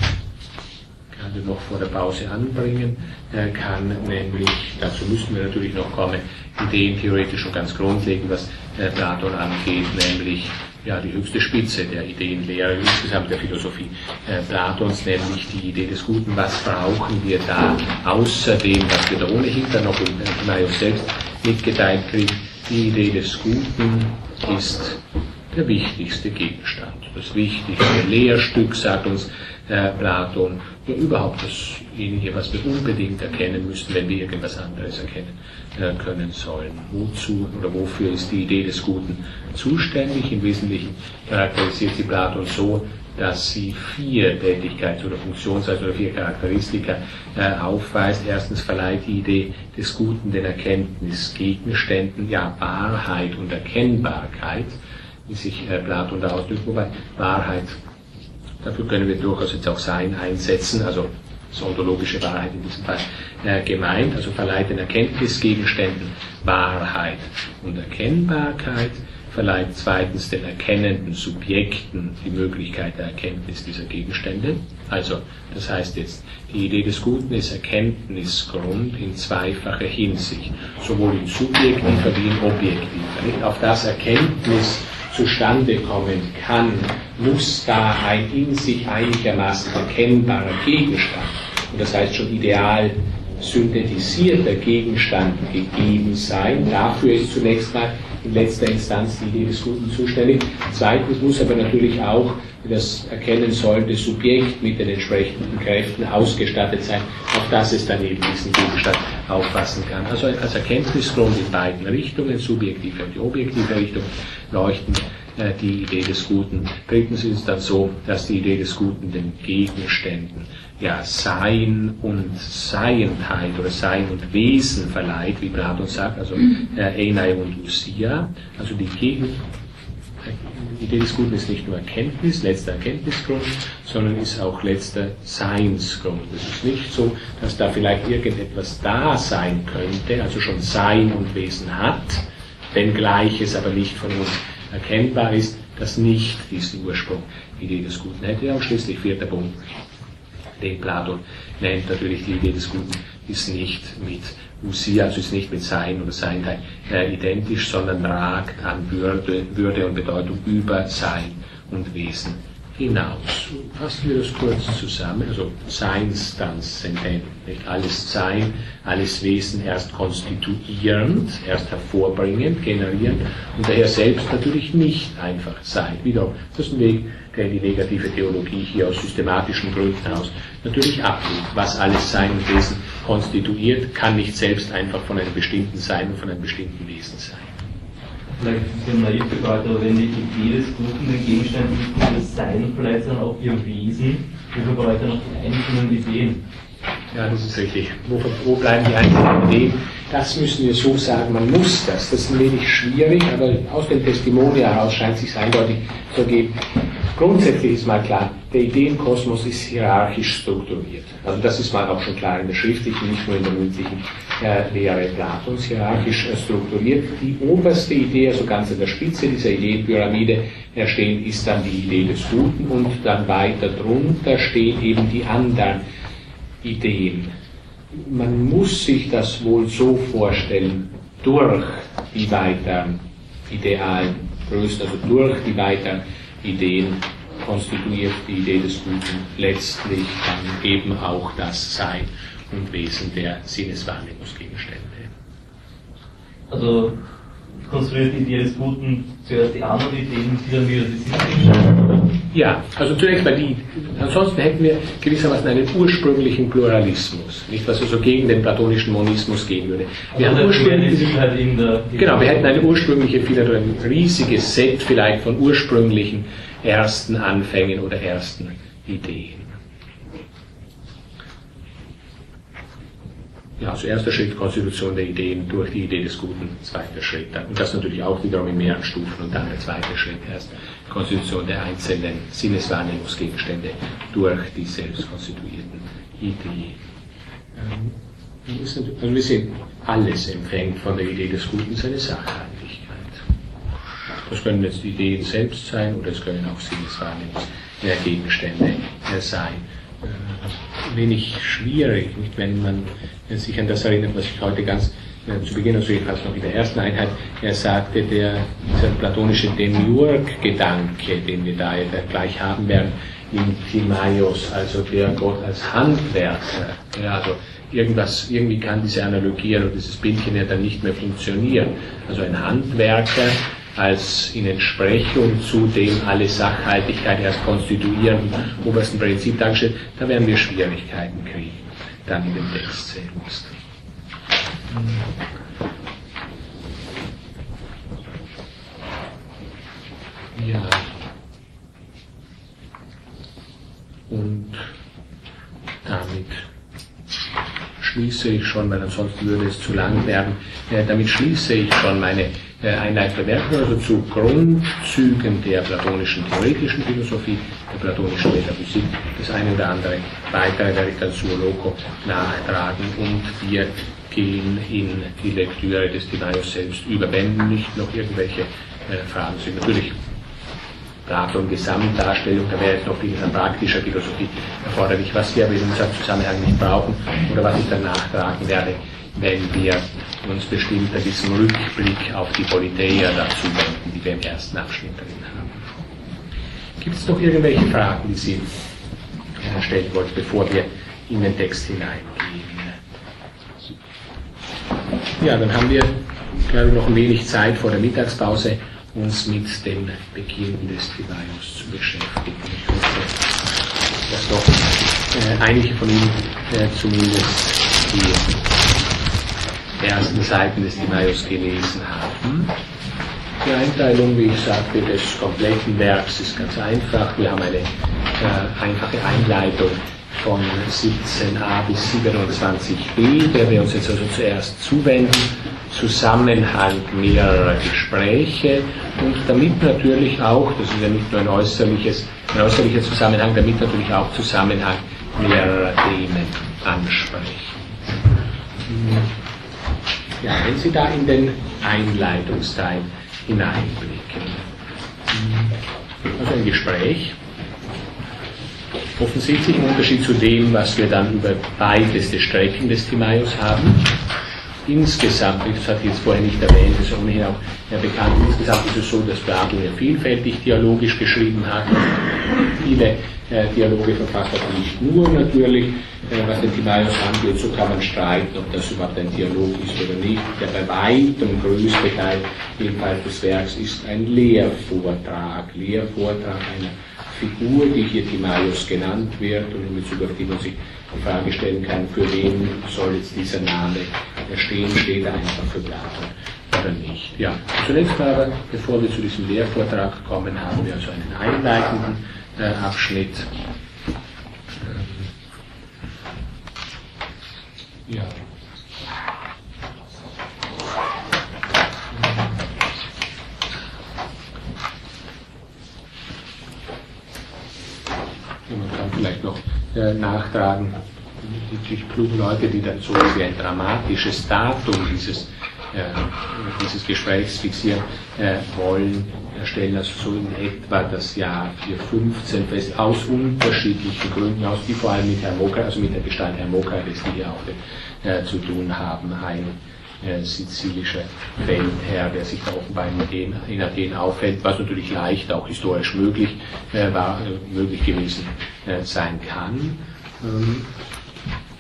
Speaker 1: gerade noch vor der Pause anbringen äh, kann, nämlich, dazu müssten wir natürlich noch kommen, Ideen theoretisch und ganz grundlegend, was äh, Platon angeht, nämlich ja, die höchste Spitze der Ideenlehre, insgesamt der Philosophie äh, Platons, nämlich die Idee des Guten. Was brauchen wir da außer dem, was wir da ohnehin dann noch im Timaeus selbst mitgeteilt kriegen? Die Idee des Guten ist der wichtigste Gegenstand, das wichtigste Lehrstück, sagt uns äh, Platon, ja überhaupt dasjenige, was wir unbedingt erkennen müssen, wenn wir irgendwas anderes erkennen äh, können sollen. Wozu oder wofür ist die Idee des Guten zuständig? Im Wesentlichen charakterisiert sie Platon so, dass sie vier Tätigkeits- oder Funktionsweisen oder vier Charakteristika äh, aufweist. Erstens verleiht die Idee des Guten den Erkenntnisgegenständen ja Wahrheit und Erkennbarkeit, wie sich äh, Platon da ausdrückt, wobei Wahrheit Dafür können wir durchaus jetzt auch Sein einsetzen, also ontologische Wahrheit in diesem Fall äh, gemeint, also verleiht den Erkenntnisgegenständen Wahrheit und Erkennbarkeit, verleiht zweitens den erkennenden Subjekten die Möglichkeit der Erkenntnis dieser Gegenstände. Also, das heißt jetzt, die Idee des Guten ist Erkenntnisgrund in zweifacher Hinsicht, sowohl in subjektiver wie in objektiver. Auf das Erkenntnis zustande kommen kann, muss da ein in sich einigermaßen erkennbarer Gegenstand, und das heißt schon ideal synthetisierter Gegenstand gegeben sein. Dafür ist zunächst mal in letzter Instanz die Idee des Guten zuständig. Zweitens muss aber natürlich auch das erkennen sollte Subjekt mit den entsprechenden Kräften ausgestattet sein, auf das es dann eben diesen Gegenstand auffassen kann. Also als Erkenntnisgrund in beiden Richtungen, subjektive und die objektive Richtung, leuchten äh, die Idee des Guten. Drittens ist es dann so, dass die Idee des Guten den Gegenständen ja Sein und Seienheit oder Sein und Wesen verleiht, wie Platon sagt, also äh, Enai und Usia, also die Gegen Idee des Guten ist nicht nur Erkenntnis, letzter Erkenntnisgrund, sondern ist auch letzter Seinsgrund. Es ist nicht so, dass da vielleicht irgendetwas da sein könnte, also schon Sein und Wesen hat, wenngleich es aber nicht von uns erkennbar ist, das nicht diesen Ursprung Idee des Guten hätte. Und schließlich vierter Punkt, den Platon nennt natürlich die Idee des Guten, ist nicht mit Usia, also ist nicht mit Sein oder Seinheit äh, identisch, sondern ragt an Würde, Würde und Bedeutung über Sein und Wesen hinaus. Fassen wir das kurz zusammen. Also Seins transzendent, nicht alles Sein, alles Wesen erst konstituierend, erst hervorbringend, generierend und daher selbst natürlich nicht einfach sein. Wiederum, das ist ein Weg, die negative Theologie hier aus systematischen Gründen heraus natürlich ablehnt. Was alles Sein und Wesen konstituiert, kann nicht selbst einfach von einem bestimmten Sein und von einem bestimmten Wesen sein.
Speaker 8: Vielleicht ist es ja naiv gefragt, aber wenn die Idee des Guten den Gegenstand ist, das Sein vielleicht dann auch ihr Wesen, wieso braucht er noch die einzelnen Ideen?
Speaker 1: Ja, das ist richtig. Wo, wo bleiben die einzelnen Ideen? Das müssen wir so sagen, man muss das. Das ist ein wenig schwierig, aber aus dem Testimonia heraus scheint es sich eindeutig zu ergeben. Grundsätzlich ist mal klar, der Ideenkosmos ist hierarchisch strukturiert. Also das ist mal auch schon klar in der schriftlichen, nicht nur in der mündlichen äh, Lehre Platons, hierarchisch äh, strukturiert. Die oberste Idee, also ganz an der Spitze dieser Ideenpyramide äh, stehen, ist dann die Idee des Guten und dann weiter drunter stehen eben die anderen Ideen. Man muss sich das wohl so vorstellen, durch die weiteren idealen Größen, also durch die weiteren Ideen konstituiert die Idee des Guten letztlich dann eben auch das Sein und Wesen der Sinneswahrnehmungsgegenstände.
Speaker 8: Also konstruiert die Idee des Guten zuerst die anderen Ideen, die dann wieder die Sinnesgegenstände?
Speaker 1: Ja, also zunächst mal die, ansonsten hätten wir gewissermaßen einen ursprünglichen Pluralismus, nicht was also gegen den platonischen Monismus gehen würde. Wir
Speaker 8: Also
Speaker 1: haben ursprünglich,
Speaker 8: halt in der, in
Speaker 1: genau, wir hätten eine ursprüngliche, vielleicht ein riesiges Set vielleicht von ursprünglichen ersten Anfängen oder ersten Ideen. Ja, also erster Schritt Konstitution der Ideen durch die Idee des Guten, zweiter Schritt dann. Und das natürlich auch wiederum in mehreren Stufen und dann der zweite Schritt erst Konstitution der einzelnen Sinneswahrnehmungsgegenstände durch die selbst konstituierten Ideen. Ähm, Also wir sehen, alles empfängt von der Idee des Guten seine Sachheitlichkeit. Das können jetzt Ideen selbst sein oder es können auch Sinneswahrnehmungsgegenstände äh, sein. Äh, wenig schwierig, nicht wenn man sich an das erinnert, was ich heute ganz äh, zu Beginn, also jedenfalls noch in der ersten Einheit, er sagte, der, dieser platonische Demiurg-Gedanke, den wir da gleich haben werden, in Timaios, also der Gott als Handwerker, ja, also irgendwas, irgendwie kann diese Analogie oder dieses Bildchen ja dann nicht mehr funktionieren. Also ein Handwerker als in Entsprechung zu dem alle Sachhaltigkeit erst konstituierenden obersten Prinzip dargestellt, da werden wir Schwierigkeiten kriegen, dann in dem Text selbst. Ja. Und damit schließe ich schon, weil ansonsten würde es zu lang werden, äh, damit schließe ich schon meine einleitende Bemerkung, also zu Grundzügen der platonischen theoretischen Philosophie, der platonischen Metaphysik, das eine oder andere weitere werde ich dann zu Loco nachtragen und wir gehen in die Lektüre des Timaeus selbst über, wenn nicht noch irgendwelche äh, Fragen sind. Natürlich Platon Gesamtdarstellung, da wäre jetzt noch vieles an praktischer Philosophie erforderlich, was wir aber in unserem Zusammenhang nicht brauchen oder was ich dann nachtragen werde, wenn wir uns bestimmt an diesem Rückblick auf die Politeia dazu wenden, die wir im ersten Abschnitt drin haben. Gibt es noch irgendwelche Fragen, die Sie stellen wollten, bevor wir in den Text hineingehen? Ja, dann haben wir, glaube ich, noch ein wenig Zeit vor der Mittagspause, uns mit dem Beginn des Timaeus zu beschäftigen. Ich hoffe, dass doch äh, einige von Ihnen äh, zumindest die ersten Seiten des Timaeus gelesen haben. Die Einteilung, wie ich sagte, des kompletten Werks ist ganz einfach. Wir haben eine äh, einfache Einleitung von 17a bis 27b, der wir uns jetzt also zuerst zuwenden, Zusammenhang mehrerer Gespräche und damit natürlich auch, das ist ja nicht nur ein äußerliches, ein äußerlicher Zusammenhang, damit natürlich auch Zusammenhang mehrerer Themen ansprechen. Ja, wenn Sie da in den Einleitungsteil hineinblicken. Also ein Gespräch, offensichtlich im Unterschied zu dem, was wir dann über weiteste Strecken des Timaeus haben. insgesamt, das hatte ich jetzt vorher nicht erwähnt, das ist ohnehin auch ja, bekannt, insgesamt ist es so, dass Platon ja vielfältig dialogisch geschrieben hat, viele äh, Dialoge verfasst hat, nicht nur natürlich, äh, was den Timaeus angeht, so kann man streiten, ob das überhaupt ein Dialog ist oder nicht. Der bei weitem größte Teil jedenfalls des Werks ist ein Lehrvortrag, Lehrvortrag einer Figur, die hier Timaeus genannt wird und in Bezug auf die man sich die Frage stellen kann, für wen soll jetzt dieser Name stehen, steht er einfach für Platon oder nicht. Ja, zunächst aber, bevor wir zu diesem Lehrvortrag kommen, haben wir also einen einleitenden Abschnitt. Ähm, ja. man kann vielleicht noch äh, nachtragen, die klugen Leute, die dann so wie ein dramatisches Datum dieses, dieses Gesprächs fixieren äh, wollen, stellen also so in etwa das Jahr 415 fest, aus unterschiedlichen Gründen, aus die vor allem mit Hermoka, also mit der Gestalt Hermokrates, die hier auch äh, zu tun haben, ein äh, sizilischer Feldherr, der sich da offenbar in Athen, in Athen aufhält, was natürlich leicht auch historisch möglich äh, war, äh, möglich gewesen äh, sein kann. Ähm,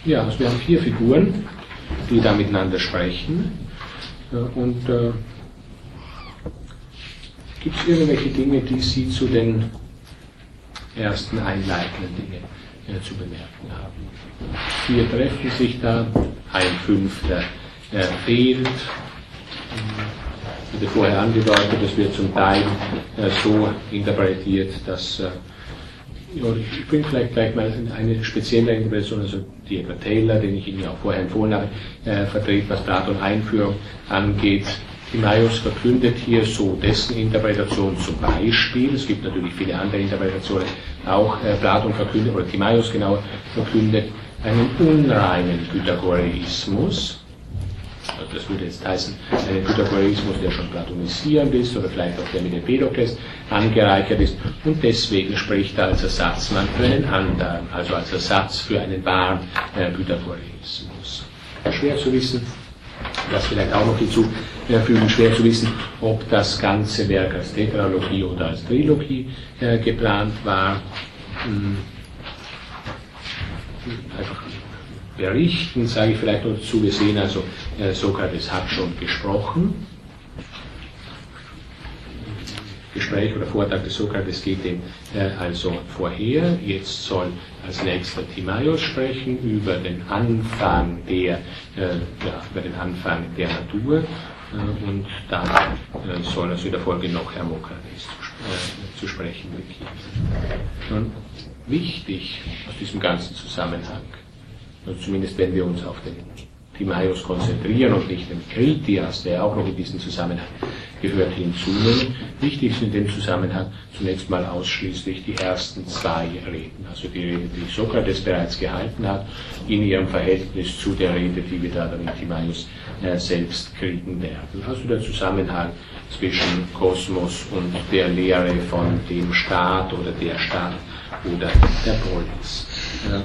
Speaker 1: ja, also wir haben vier Figuren, die da miteinander sprechen. Äh, und äh, gibt es irgendwelche Dinge, die Sie zu den ersten einleitenden Dingen zu bemerken haben? Vier treffen sich da, ein Fünfter äh, fehlt. Hatte vorher angedeutet, das wird zum Teil äh, so interpretiert, dass äh, ja, ich bringe vielleicht gleich mal eine spezielle Interpretation, also die Edward Taylor, den ich Ihnen ja auch vorher empfohlen habe, äh, vertritt, was Platon Einführung angeht. Timaeus verkündet hier so dessen Interpretation zum Beispiel, es gibt natürlich viele andere Interpretationen, auch äh, Platon verkündet, oder Timaeus genau verkündet, einen unreinen Pythagoreismus, das würde jetzt heißen, einen Pythagoreismus, der schon platonisierend ist oder vielleicht auch der mit Empedokles angereichert ist und deswegen spricht er als Ersatzmann für einen anderen, also als Ersatz für einen wahren äh, Pythagoreismus. Schwer zu wissen, das vielleicht auch noch hinzufügen, schwer zu wissen, ob das ganze Werk als Tetralogie oder als Trilogie äh, geplant war. Hm. Einfach berichten, sage ich vielleicht noch dazu, wir sehen also, äh, Sokrates hat schon gesprochen. Gespräch oder Vortrag des Sokrates geht dem äh, also vorher. Jetzt soll als nächster Timaeus sprechen über den Anfang der, äh, ja, über den Anfang der Natur äh, und dann äh, soll also in der Folge noch Hermokrates zu, äh, zu sprechen beginnen. Nun, wichtig aus diesem ganzen Zusammenhang also zumindest wenn wir uns auf den Timaeus konzentrieren und nicht den Kritias, der auch noch in diesen Zusammenhang gehört, hinzunehmen. Wichtig ist in dem Zusammenhang zunächst mal ausschließlich die ersten zwei Reden, also die Rede, die Sokrates bereits gehalten hat, in ihrem Verhältnis zu der Rede, die wir da dann in Timaeus äh, selbst kriegen werden. Also der Zusammenhang zwischen Kosmos und der Lehre von dem Staat oder der Stadt oder der Polis. Ja.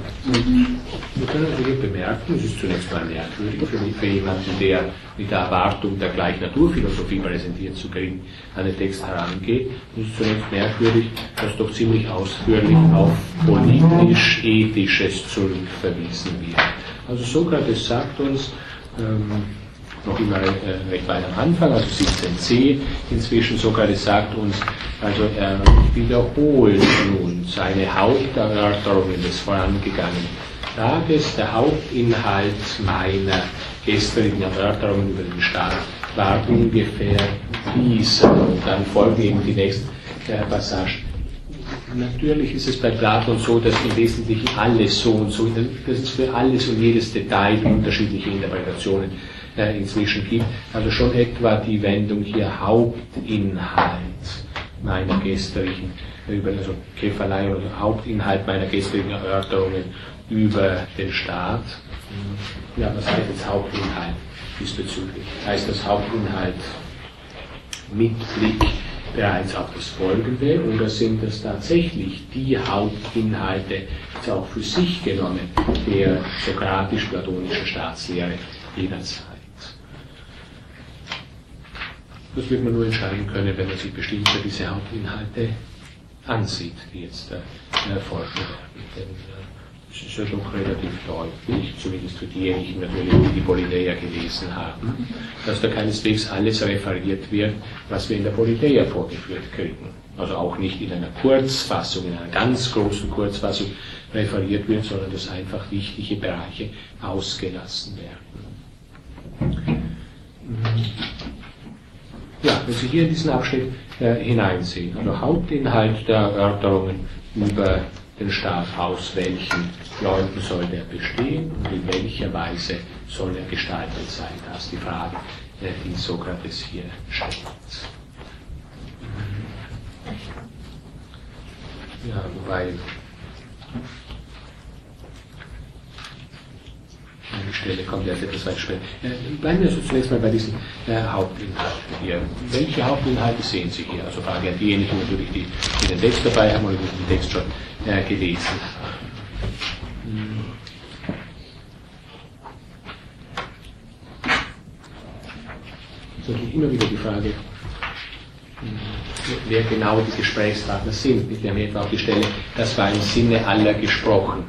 Speaker 1: Wir können natürlich bemerken, es ist zunächst mal merkwürdig für, mich, für jemanden, der mit der Erwartung der Gleichnaturphilosophie präsentiert zu kriegen, an den Text herangeht. Es ist zunächst merkwürdig, dass doch ziemlich ausführlich auf politisch-ethisches zurückverwiesen wird. Also Sokrates sagt uns, ähm, noch immer äh, recht weit am Anfang, also 17c. Inzwischen sogar, das sagt uns, also er wiederholt nun seine Haupterörterungen des vorangegangenen Tages. Der Hauptinhalt meiner gestrigen Erörterungen über den Staat war ungefähr dieser. Und dann folgen eben die nächsten äh, Passagen. Natürlich ist es bei Platon so, dass im Wesentlichen alles so und so, dass es für alles und jedes Detail unterschiedliche Interpretationen äh, inzwischen gibt. Also schon etwa die Wendung hier Hauptinhalt meiner gestrigen, also Käferlei oder Hauptinhalt meiner gestrigen Erörterungen über den Staat. Ja, was heißt jetzt Hauptinhalt diesbezüglich? Heißt das Hauptinhalt mit Blick bereits auf das Folgende oder sind das tatsächlich die Hauptinhalte, jetzt auch für sich genommen, der sokratisch-platonischen Staatslehre jener Zeit? Das wird man nur entscheiden können, wenn man sich bestimmte diese Hauptinhalte ansieht, die jetzt äh, erforschen werden. Denn äh, es ist ja doch relativ deutlich, zumindest für diejenigen natürlich, die die Politeia gelesen haben, dass da keineswegs alles referiert wird, was wir in der Politeia vorgeführt kriegen. Also auch nicht in einer Kurzfassung, in einer ganz großen Kurzfassung referiert wird, sondern dass einfach wichtige Bereiche ausgelassen werden. Ja, wenn Sie hier in diesen Abschnitt äh, hineinsehen, also Hauptinhalt der Erörterungen über den Staat, aus welchen Leuten soll der bestehen und in welcher Weise soll er gestaltet sein. Das ist die Frage, äh, die Sokrates hier stellt. Ja, wobei eine Stelle kommt erst etwas weit später. Bleiben wir also zunächst mal bei diesen äh, Hauptinhalten hier. Welche Hauptinhalte sehen Sie hier? Also Frage an diejenigen natürlich, die, die den Text dabei haben oder die den Text schon äh, gelesen haben. Das ist natürlich immer wieder die Frage, wer genau die Gesprächspartner sind. Wir haben etwa auf die Stelle, das war im Sinne aller gesprochen,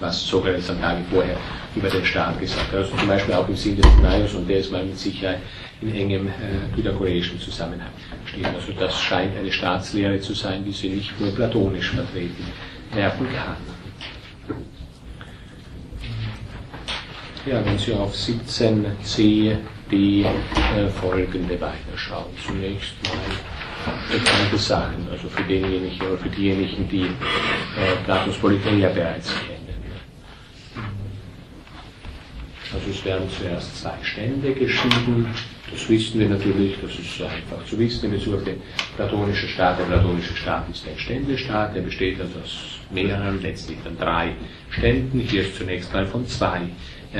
Speaker 1: was Sokrates am Tage vorher über den Staat gesagt hat. Also zum Beispiel auch im Sinne des Naios und der ist mal mit Sicherheit in engem äh, pythagoreischen Zusammenhang steht. Also das scheint eine Staatslehre zu sein, wie sie nicht nur platonisch vertreten werden kann. Ja, wenn Sie auf 17c D äh, folgende weiterschauen. Zunächst mal bekannte Sachen, also für denjenigen oder für diejenigen, die äh, Platons Politeia bereits kennen. Also es werden zuerst zwei Stände geschieden. Das wissen wir natürlich, das ist einfach zu wissen in Bezug auf den platonischen Staat. Der platonische Staat ist ein Ständestaat, der besteht also aus mehreren, letztlich dann drei Ständen. Hier ist zunächst mal von zwei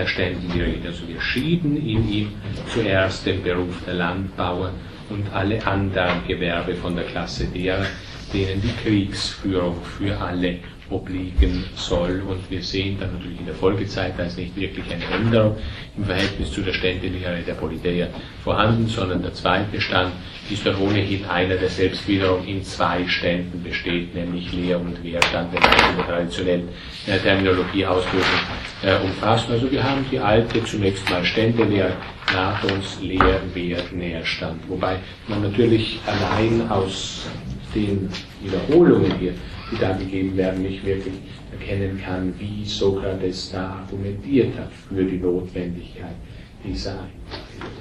Speaker 1: Ständen die Rede. Also wir schieden in ihm zuerst den Beruf der Landbauer und alle anderen Gewerbe von der Klasse derer, denen die Kriegsführung für alle obliegen soll. Und wir sehen dann natürlich in der Folgezeit, da ist nicht wirklich eine Änderung im Verhältnis zu der Ständelehre der Politeia vorhanden, sondern der zweite Stand ist dann ohnehin einer, der selbst wiederum in zwei Ständen besteht, nämlich Lehr- und Wehrstand, man in der traditionellen Terminologie ausdrücken äh, umfasst. Also wir haben die alte zunächst mal Ständelehre, Platons Lehr-, Wehr-, Nährstand, wobei man natürlich allein aus den Wiederholungen hier die da gegeben werden, nicht wirklich erkennen kann, wie Sokrates da argumentiert hat für die Notwendigkeit dieser Einteilung.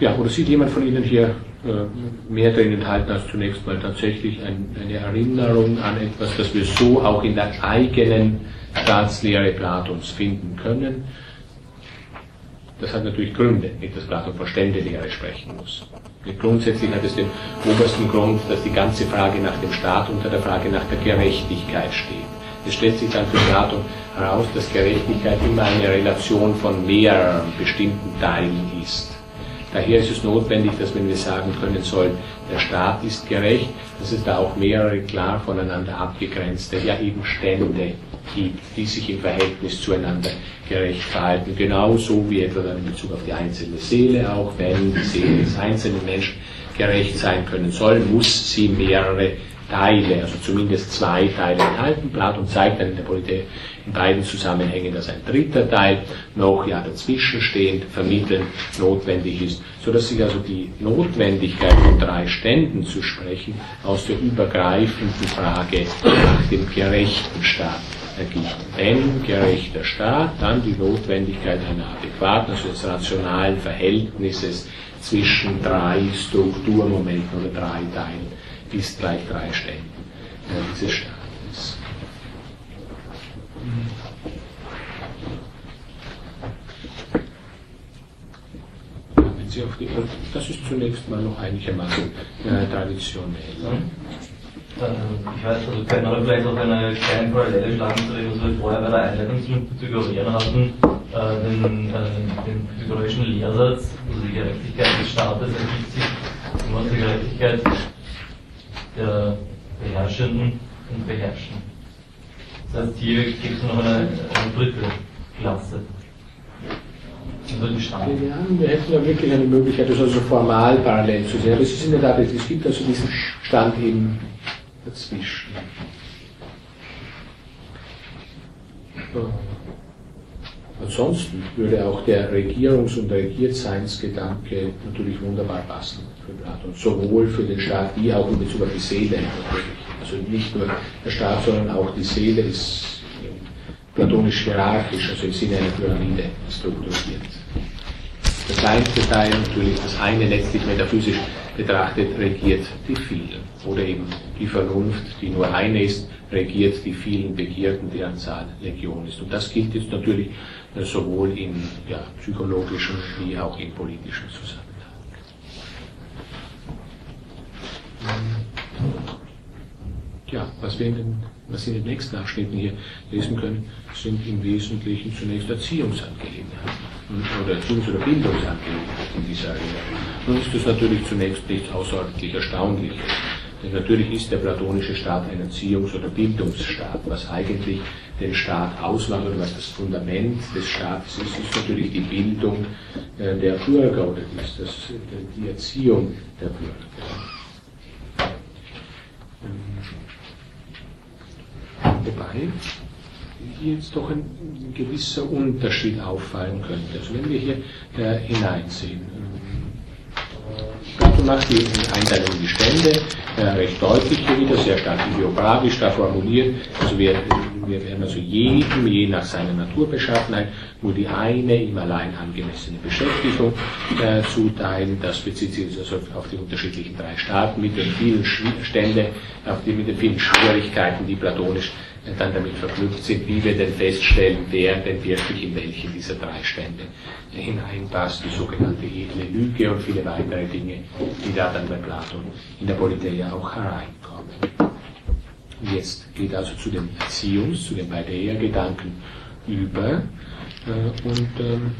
Speaker 1: Ja, oder sieht jemand von Ihnen hier äh, mehr darin enthalten als zunächst mal tatsächlich ein, eine Erinnerung an etwas, das wir so auch in der eigenen Staatslehre Platons finden können? Das hat natürlich Gründe, nicht dass Platon von Ständelehre sprechen muss. Grundsätzlich hat es den obersten Grund, dass die ganze Frage nach dem Staat unter der Frage nach der Gerechtigkeit steht. Es stellt sich dann für Platon heraus, dass Gerechtigkeit immer eine Relation von mehreren bestimmten Teilen ist. Daher ist es notwendig, dass wenn wir sagen können sollen, der Staat ist gerecht, dass es da auch mehrere klar voneinander abgegrenzte, ja eben Stände gibt, die sich im Verhältnis zueinander gerecht verhalten. Genauso wie etwa in Bezug auf die einzelne Seele, auch wenn die Seele des einzelnen Menschen gerecht sein können soll, muss sie mehrere Teile, also zumindest zwei Teile enthalten. Platon zeigt dann in der Politik in beiden Zusammenhängen, dass ein dritter Teil noch ja dazwischen stehend, vermittelnd notwendig ist, sodass sich also die Notwendigkeit von drei Ständen zu sprechen aus der übergreifenden Frage nach dem gerechten Staat ergibt. Wenn gerechter Staat, dann die Notwendigkeit einer adäquaten, also des rationalen Verhältnisses zwischen drei Strukturmomenten oder drei Teilen ist gleich drei Ständen äh, dieses Staates. Das ist zunächst mal noch einigermaßen äh, traditionell.
Speaker 8: Ich weiß, also könnte man vielleicht auch eine kleine Parallele schlagen zu dem, was wir vorher bei der Einleitung zu den Pythagoreern hatten, äh, den, äh, den pythagorischen Lehrsatz, also die Gerechtigkeit des Staates ergibt sich immer Gerechtigkeit der Beherrschenden und Beherrschten. Das heißt, hier gibt es noch eine, eine dritte Klasse.
Speaker 1: Wir hätten ja wirklich eine Möglichkeit, das also formal parallel zu sehen. Aber es ist in der Tat, es gibt also diesen Stand eben dazwischen. Ansonsten würde auch der Regierungs- und Regiertseinsgedanke natürlich wunderbar passen für Platon, sowohl für den Staat wie auch in Bezug auf die Seele. Also nicht nur der Staat, sondern auch die Seele ist platonisch hierarchisch, also im Sinne einer Pyramide strukturiert. Das kleinste Teil natürlich, das eine letztlich metaphysisch betrachtet, regiert die vielen. Oder eben die Vernunft, die nur eine ist, regiert die vielen Begierden, deren Zahl Legion ist. Und das gilt jetzt natürlich sowohl in ja, psychologischen wie auch in politischen Zusammenhang. Ja, was wir in den, was in den nächsten Abschnitten hier lesen können, sind im Wesentlichen zunächst Erziehungsangelegenheiten oder Erziehungs- oder Bildungsangelegenheiten in dieser Area. Nun ist das natürlich zunächst nichts außerordentlich Erstaunliches. Denn natürlich ist der platonische Staat ein Erziehungs- oder Bildungsstaat. Was eigentlich den Staat ausmacht oder was das Fundament des Staates ist, ist natürlich die Bildung äh, der Bürger oder die Erziehung der Bürger. Wobei hier jetzt doch ein, gewisser Unterschied auffallen könnte. Also wenn wir hier äh, hineinsehen, Plato macht die Einteilung in die Stände äh, recht deutlich hier wieder, sehr stark ideografisch da formuliert. Also wir, wir werden also jedem, je nach seiner Naturbeschaffenheit, nur die eine ihm allein angemessene Beschäftigung äh, zuteilen. Das bezieht sich also auf die unterschiedlichen drei Staaten mit den vielen Stände, auf die, mit den vielen Schwierigkeiten, die platonisch dann damit verknüpft sind, wie wir denn feststellen, wer denn wirklich in welche dieser drei Stände hineinpasst, die sogenannte edle Lüge und viele weitere Dinge, die da dann bei Platon in der Politeia auch hereinkommen. Jetzt geht also zu den Erziehungs-, zu den Paideia-Gedanken über äh, und ähm,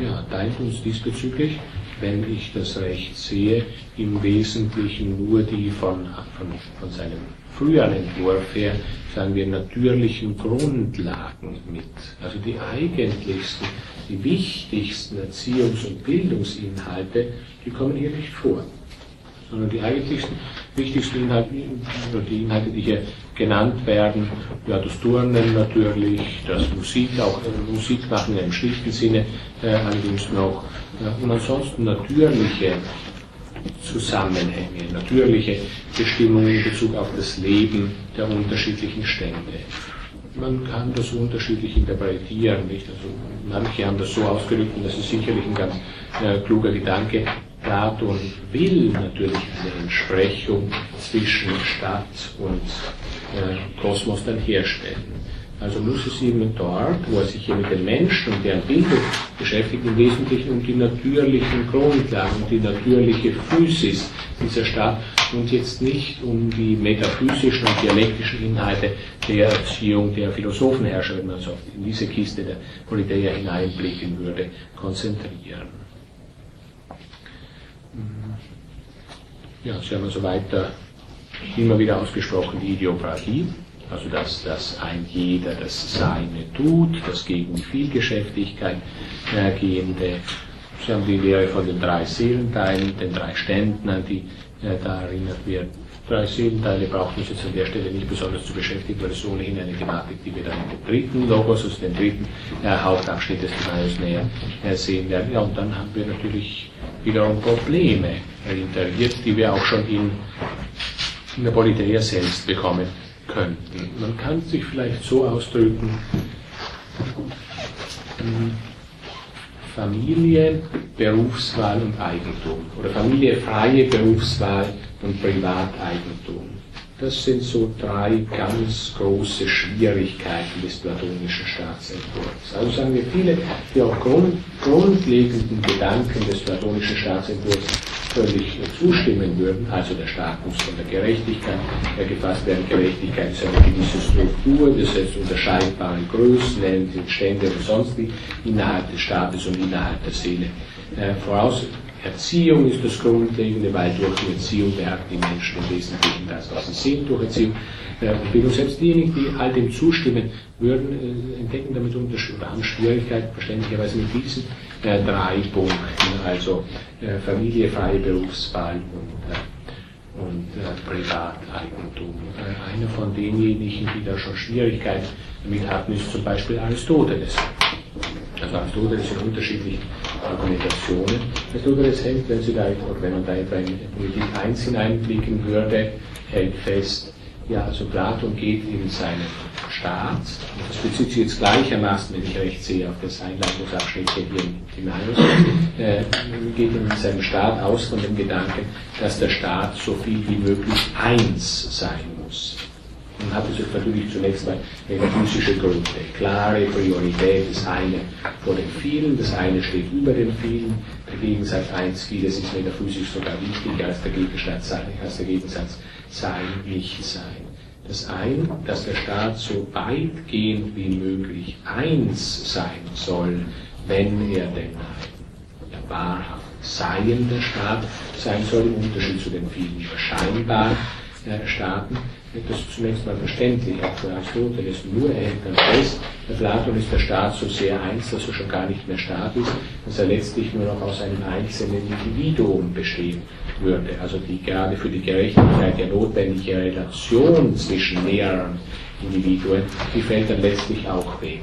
Speaker 1: ja, teilt uns diesbezüglich wenn ich das recht sehe, im Wesentlichen nur die von, von, von seinem früheren Entwurf her, sagen wir, natürlichen Grundlagen mit. Also die eigentlichsten, die wichtigsten Erziehungs- und Bildungsinhalte, die kommen hier nicht vor. Sondern die eigentlichsten, wichtigsten Inhalte, die Inhalte, die hier genannt werden, ja, das Turnen natürlich, das Musik, auch äh, Musik machen im schlichten Sinne äh, allerdings noch, und ansonsten natürliche Zusammenhänge, natürliche Bestimmungen in Bezug auf das Leben der unterschiedlichen Stände. Man kann das unterschiedlich interpretieren, nicht? Also manche haben das so ausgedrückt, und das ist sicherlich ein ganz äh, kluger Gedanke. Platon will natürlich eine Entsprechung zwischen Stadt und äh, Kosmos dann herstellen. Also muss es ihm dort, wo er sich hier mit den Menschen und deren Bildung beschäftigt, im Wesentlichen um die natürlichen Grundlagen, um die natürliche Physis dieser Stadt und jetzt nicht um die metaphysischen und dialektischen Inhalte der Erziehung der Philosophenherrscher, wenn man so in diese Kiste der Politeia hineinblicken würde, konzentrieren. Ja, Sie haben also weiter immer wieder ausgesprochen die Ideopratie also dass, dass ein jeder das Seine tut, das gegen Vielgeschäftigkeit äh, gehende. Sie haben die Lehre von den drei Seelenteilen, den drei Ständen, an die äh, da erinnert wird. Drei Seelenteile braucht uns jetzt an der Stelle nicht besonders zu beschäftigen, weil es ohnehin eine Thematik, die wir dann in dem dritten Logos, also dem dritten äh, Hauptabschnitt des Timaeus näher äh, sehen werden. Ja, und dann haben wir natürlich wiederum Probleme integriert, die wir auch schon in, in der Politeia selbst bekommen könnten. Man kann sich vielleicht so ausdrücken, Familie, Berufswahl und Eigentum. Oder Familie, freie Berufswahl und Privateigentum. Das sind so drei ganz große Schwierigkeiten des platonischen Staatsentwurfs. Also sagen wir viele, grund, grundlegenden Gedanken des platonischen Staatsentwurfs völlig zustimmen würden. Also der Staat muss von der Gerechtigkeit gefasst werden. Gerechtigkeit ist eine gewisse Struktur, das heißt unterscheidbare Größen, Stände und sonst wie innerhalb des Staates und innerhalb der Seele äh, voraus Erziehung ist das Grundlegende, weil durch die Erziehung werden die Menschen im Wesentlichen das, was sie sind, durch Erziehung äh, und Bildung. Selbst diejenigen, die all dem zustimmen, würden äh, entdecken damit oder haben Schwierigkeiten verständlicherweise mit diesen äh, drei Punkten, also äh, Familie, freie Berufswahl und äh, und äh, Privateigentum. Äh, einer von denjenigen, die da schon Schwierigkeiten damit hatten, ist zum Beispiel Aristoteles. Also Aristoteles in unterschiedlichen Argumentationen. Aristoteles hält, wenn, Sie da, wenn man da etwa in Politik 1 hineinblicken würde, hält fest, ja, also Platon geht in seinen Staat, das bezieht sich jetzt gleichermaßen, wenn ich recht sehe, auf das Einleitungsabschnitt hier im Timaeus, äh, geht in seinem Staat aus von dem Gedanken, dass der Staat so viel wie möglich eins sein muss. Man hat es natürlich zunächst mal metaphysische Gründe. Klare Priorität des einen vor dem vielen, das eine steht über dem vielen, der Gegensatz eins, vieles ist metaphysisch sogar wichtiger als der Gegensatz als der Gegensatz sein, nicht sein. Das ein, dass der Staat so weitgehend wie möglich eins sein soll, wenn er denn ein wahrhaft seiender Staat sein soll, im Unterschied zu den vielen scheinbar äh, Staaten, das zunächst mal verständlich, auch für Aristoteles. Nur er hält dann fest, bei Platon ist der Staat so sehr eins, dass er schon gar nicht mehr Staat ist, dass er letztlich nur noch aus einem einzelnen Individuum bestehen würde. Also die gerade für die Gerechtigkeit ja notwendige Relation zwischen mehreren Individuen, die fällt dann letztlich auch weg.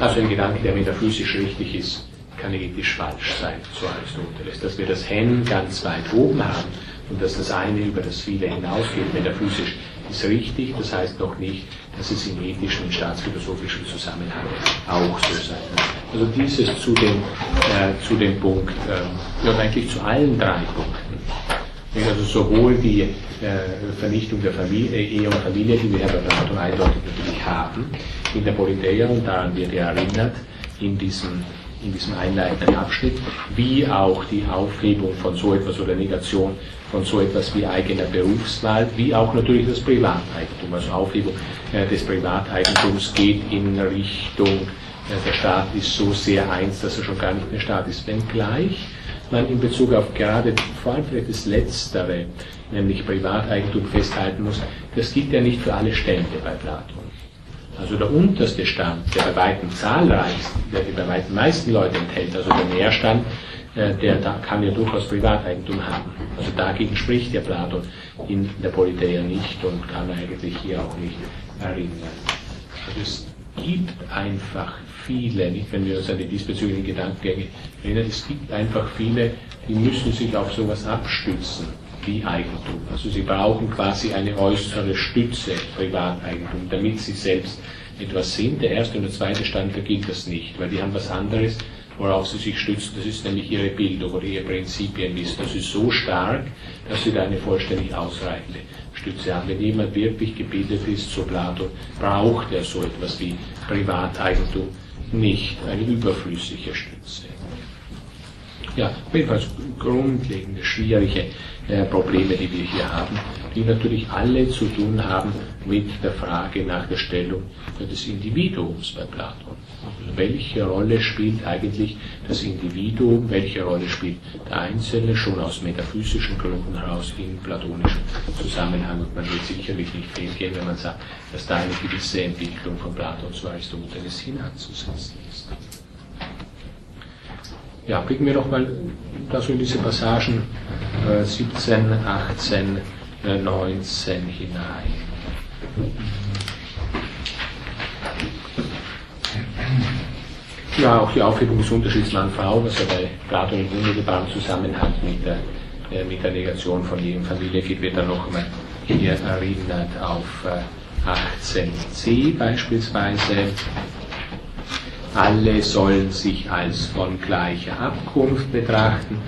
Speaker 1: Also ein Gedanke, der metaphysisch richtig ist, kann ethisch falsch sein, so Aristoteles. Dass wir das Hen ganz weit oben haben und dass das eine über das viele hinausgeht, metaphysisch, ist richtig. Das heißt noch nicht, dass es im ethischen und staatsphilosophischen Zusammenhang auch so sein muss. Also dieses zu dem, äh, zu dem Punkt, äh, ja eigentlich zu allen drei Punkten. Also sowohl die äh, Vernichtung der Familie, Ehe und Familie, die wir ja bei Platon eindeutig natürlich haben, in der Politeia, und daran wird er erinnert, in diesem in diesem einleitenden Abschnitt, wie auch die Aufhebung von so etwas oder Negation von so etwas wie eigener Berufswahl, wie auch natürlich das Privateigentum. Also Aufhebung äh, des Privateigentums geht in Richtung, äh, der Staat ist so sehr eins, dass er schon gar nicht mehr Staat ist, wenngleich man in Bezug auf gerade vor allem vielleicht das Letztere, nämlich Privateigentum festhalten muss, das gilt ja nicht für alle Stände bei Platon. Also der unterste Stand, der bei weitem zahlreichsten, der die bei weitem meisten Leute enthält, also der Nährstand, äh, der kann ja durchaus Privateigentum haben. Also dagegen spricht der Platon in der Politeia nicht und kann eigentlich hier auch nicht erinnern. Also es gibt einfach viele, nicht wenn wir uns an die diesbezüglichen Gedankengänge erinnern, es gibt einfach viele, die müssen sich auf sowas abstützen wie Eigentum. Also sie brauchen quasi eine äußere Stütze, Privateigentum, damit sie selbst etwas sind. Der erste und der zweite Stand vergilt das nicht, weil die haben was anderes, worauf sie sich stützen. Das ist nämlich ihre Bildung oder ihr Prinzipienwissen. Das ist so stark, dass sie da eine vollständig ausreichende Stütze haben. Wenn jemand wirklich gebildet ist, so Platon, braucht er so etwas wie Privateigentum nicht, eine überflüssige Stütze. Ja, jedenfalls grundlegende, schwierige äh, Probleme, die wir hier haben, die natürlich alle zu tun haben mit der Frage nach der Stellung des Individuums bei Platon. Also welche Rolle spielt eigentlich das Individuum, welche Rolle spielt der Einzelne schon aus metaphysischen Gründen heraus in platonischen Zusammenhang. Und man wird sicherlich nicht fehlgehen, wenn man sagt, dass da eine gewisse Entwicklung von Platon zu Aristoteles hinanzusetzen ist. Ja, blicken wir doch mal da so in diese Passagen 17, 18, äh, 19 hinein. Ja, auch die Aufhebung des Unterschieds Mann-Frau, was ja bei Platon im unmittelbaren Zusammenhang mit der, äh, mit der Negation von jedem Familie geht, wird dann noch einmal hier erinnert auf äh, 18c beispielsweise alle sollen sich als von gleicher Abkunft betrachten,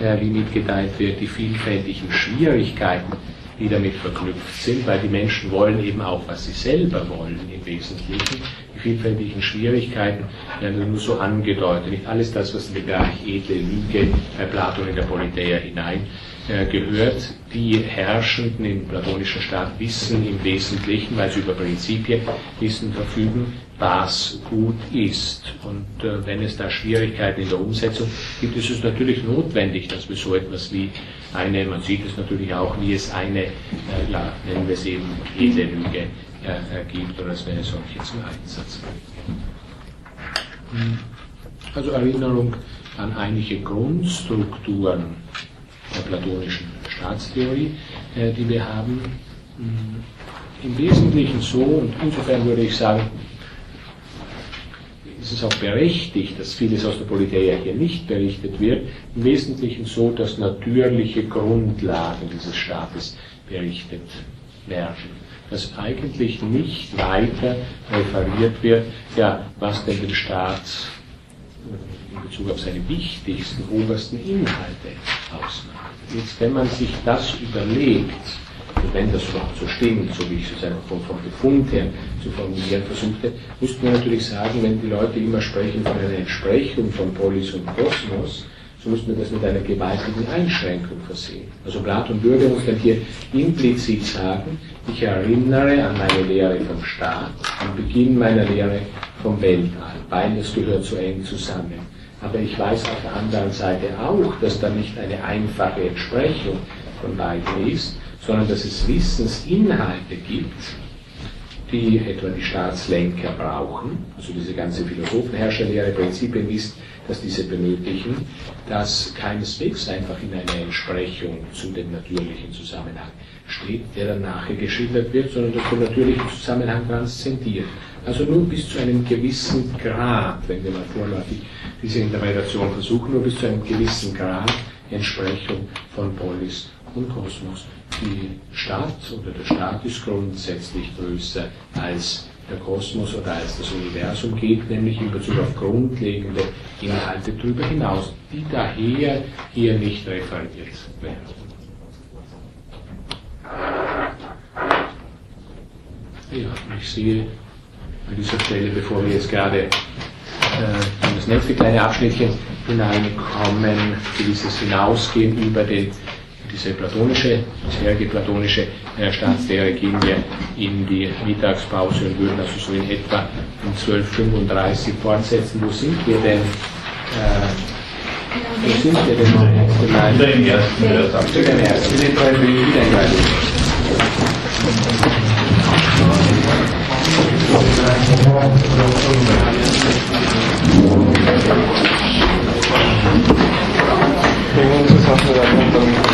Speaker 1: äh, wie mitgeteilt wird, die vielfältigen Schwierigkeiten, die damit verknüpft sind, weil die Menschen wollen eben auch, was sie selber wollen im Wesentlichen. Die vielfältigen Schwierigkeiten werden nur so angedeutet. Nicht alles das, was in den Bereich edle Lüge bei Platon in der Politeia hinein äh, gehört. Die Herrschenden im platonischen Staat wissen im Wesentlichen, weil sie über Prinzipien Wissen verfügen, was gut ist. Und äh, wenn es da Schwierigkeiten in der Umsetzung gibt, ist es natürlich notwendig, dass wir so etwas wie eine, man sieht es natürlich auch, wie es eine, äh, ja, nennen wir es eben, edle Lüge äh, gibt oder es wäre solche zum Einsatz. Hm. Also Erinnerung an einige Grundstrukturen der platonischen Staatstheorie, äh, die wir haben. Hm. Im Wesentlichen so, und insofern würde ich sagen, es ist auch berechtigt, dass vieles aus der Politeia hier nicht berichtet wird, im Wesentlichen so, dass natürliche Grundlagen dieses Staates berichtet werden. Dass eigentlich nicht weiter referiert wird, ja, was denn den Staat in Bezug auf seine wichtigsten, obersten Inhalte ausmacht. Jetzt, wenn man sich das überlegt, wenn das überhaupt so stimmt, so wie ich es einfach vom, vom Befund her zu formulieren versuchte, müsste man natürlich sagen, wenn die Leute immer sprechen von einer Entsprechung von Polis und Kosmos, so müsste man das mit einer gewaltigen Einschränkung versehen. Also Platon würde uns dann hier implizit sagen, ich erinnere an meine Lehre vom Staat, am Beginn meiner Lehre vom Weltall. Beides gehört so eng zusammen. Aber ich weiß auf der anderen Seite auch, dass da nicht eine einfache Entsprechung von beiden ist, sondern dass es Wissensinhalte gibt, die etwa die Staatslenker brauchen, also diese ganze Philosophenherrscherlehre, Prinzipien ist, dass diese benötigen, das keineswegs einfach in einer Entsprechung zu dem natürlichen Zusammenhang steht, der dann nachher geschildert wird, sondern dass der natürliche Zusammenhang transzendiert. Also nur bis zu einem gewissen Grad, wenn wir mal vorläufig diese Interpretation versuchen, nur bis zu einem gewissen Grad Entsprechung von Polis und Kosmos die Stadt oder der Staat ist grundsätzlich größer als der Kosmos oder als das Universum geht, nämlich in Bezug auf grundlegende Inhalte darüber hinaus, die daher hier nicht referiert werden. Ja, ich sehe an dieser Stelle, bevor wir jetzt gerade äh, in das nächste kleine Abschnittchen hineinkommen, gewisses Hinausgehen über den diese platonische, bisherige platonische äh, Staatslehre gehen wir in die Mittagspause und würden also so in etwa um 12.35 Uhr fortsetzen. Wo sind wir denn? Äh, wo sind wir denn?
Speaker 7: Im ersten Hörsaal.
Speaker 1: Wieder im ersten. Wieder im ersten.
Speaker 6: Und dann diese Essensfeld.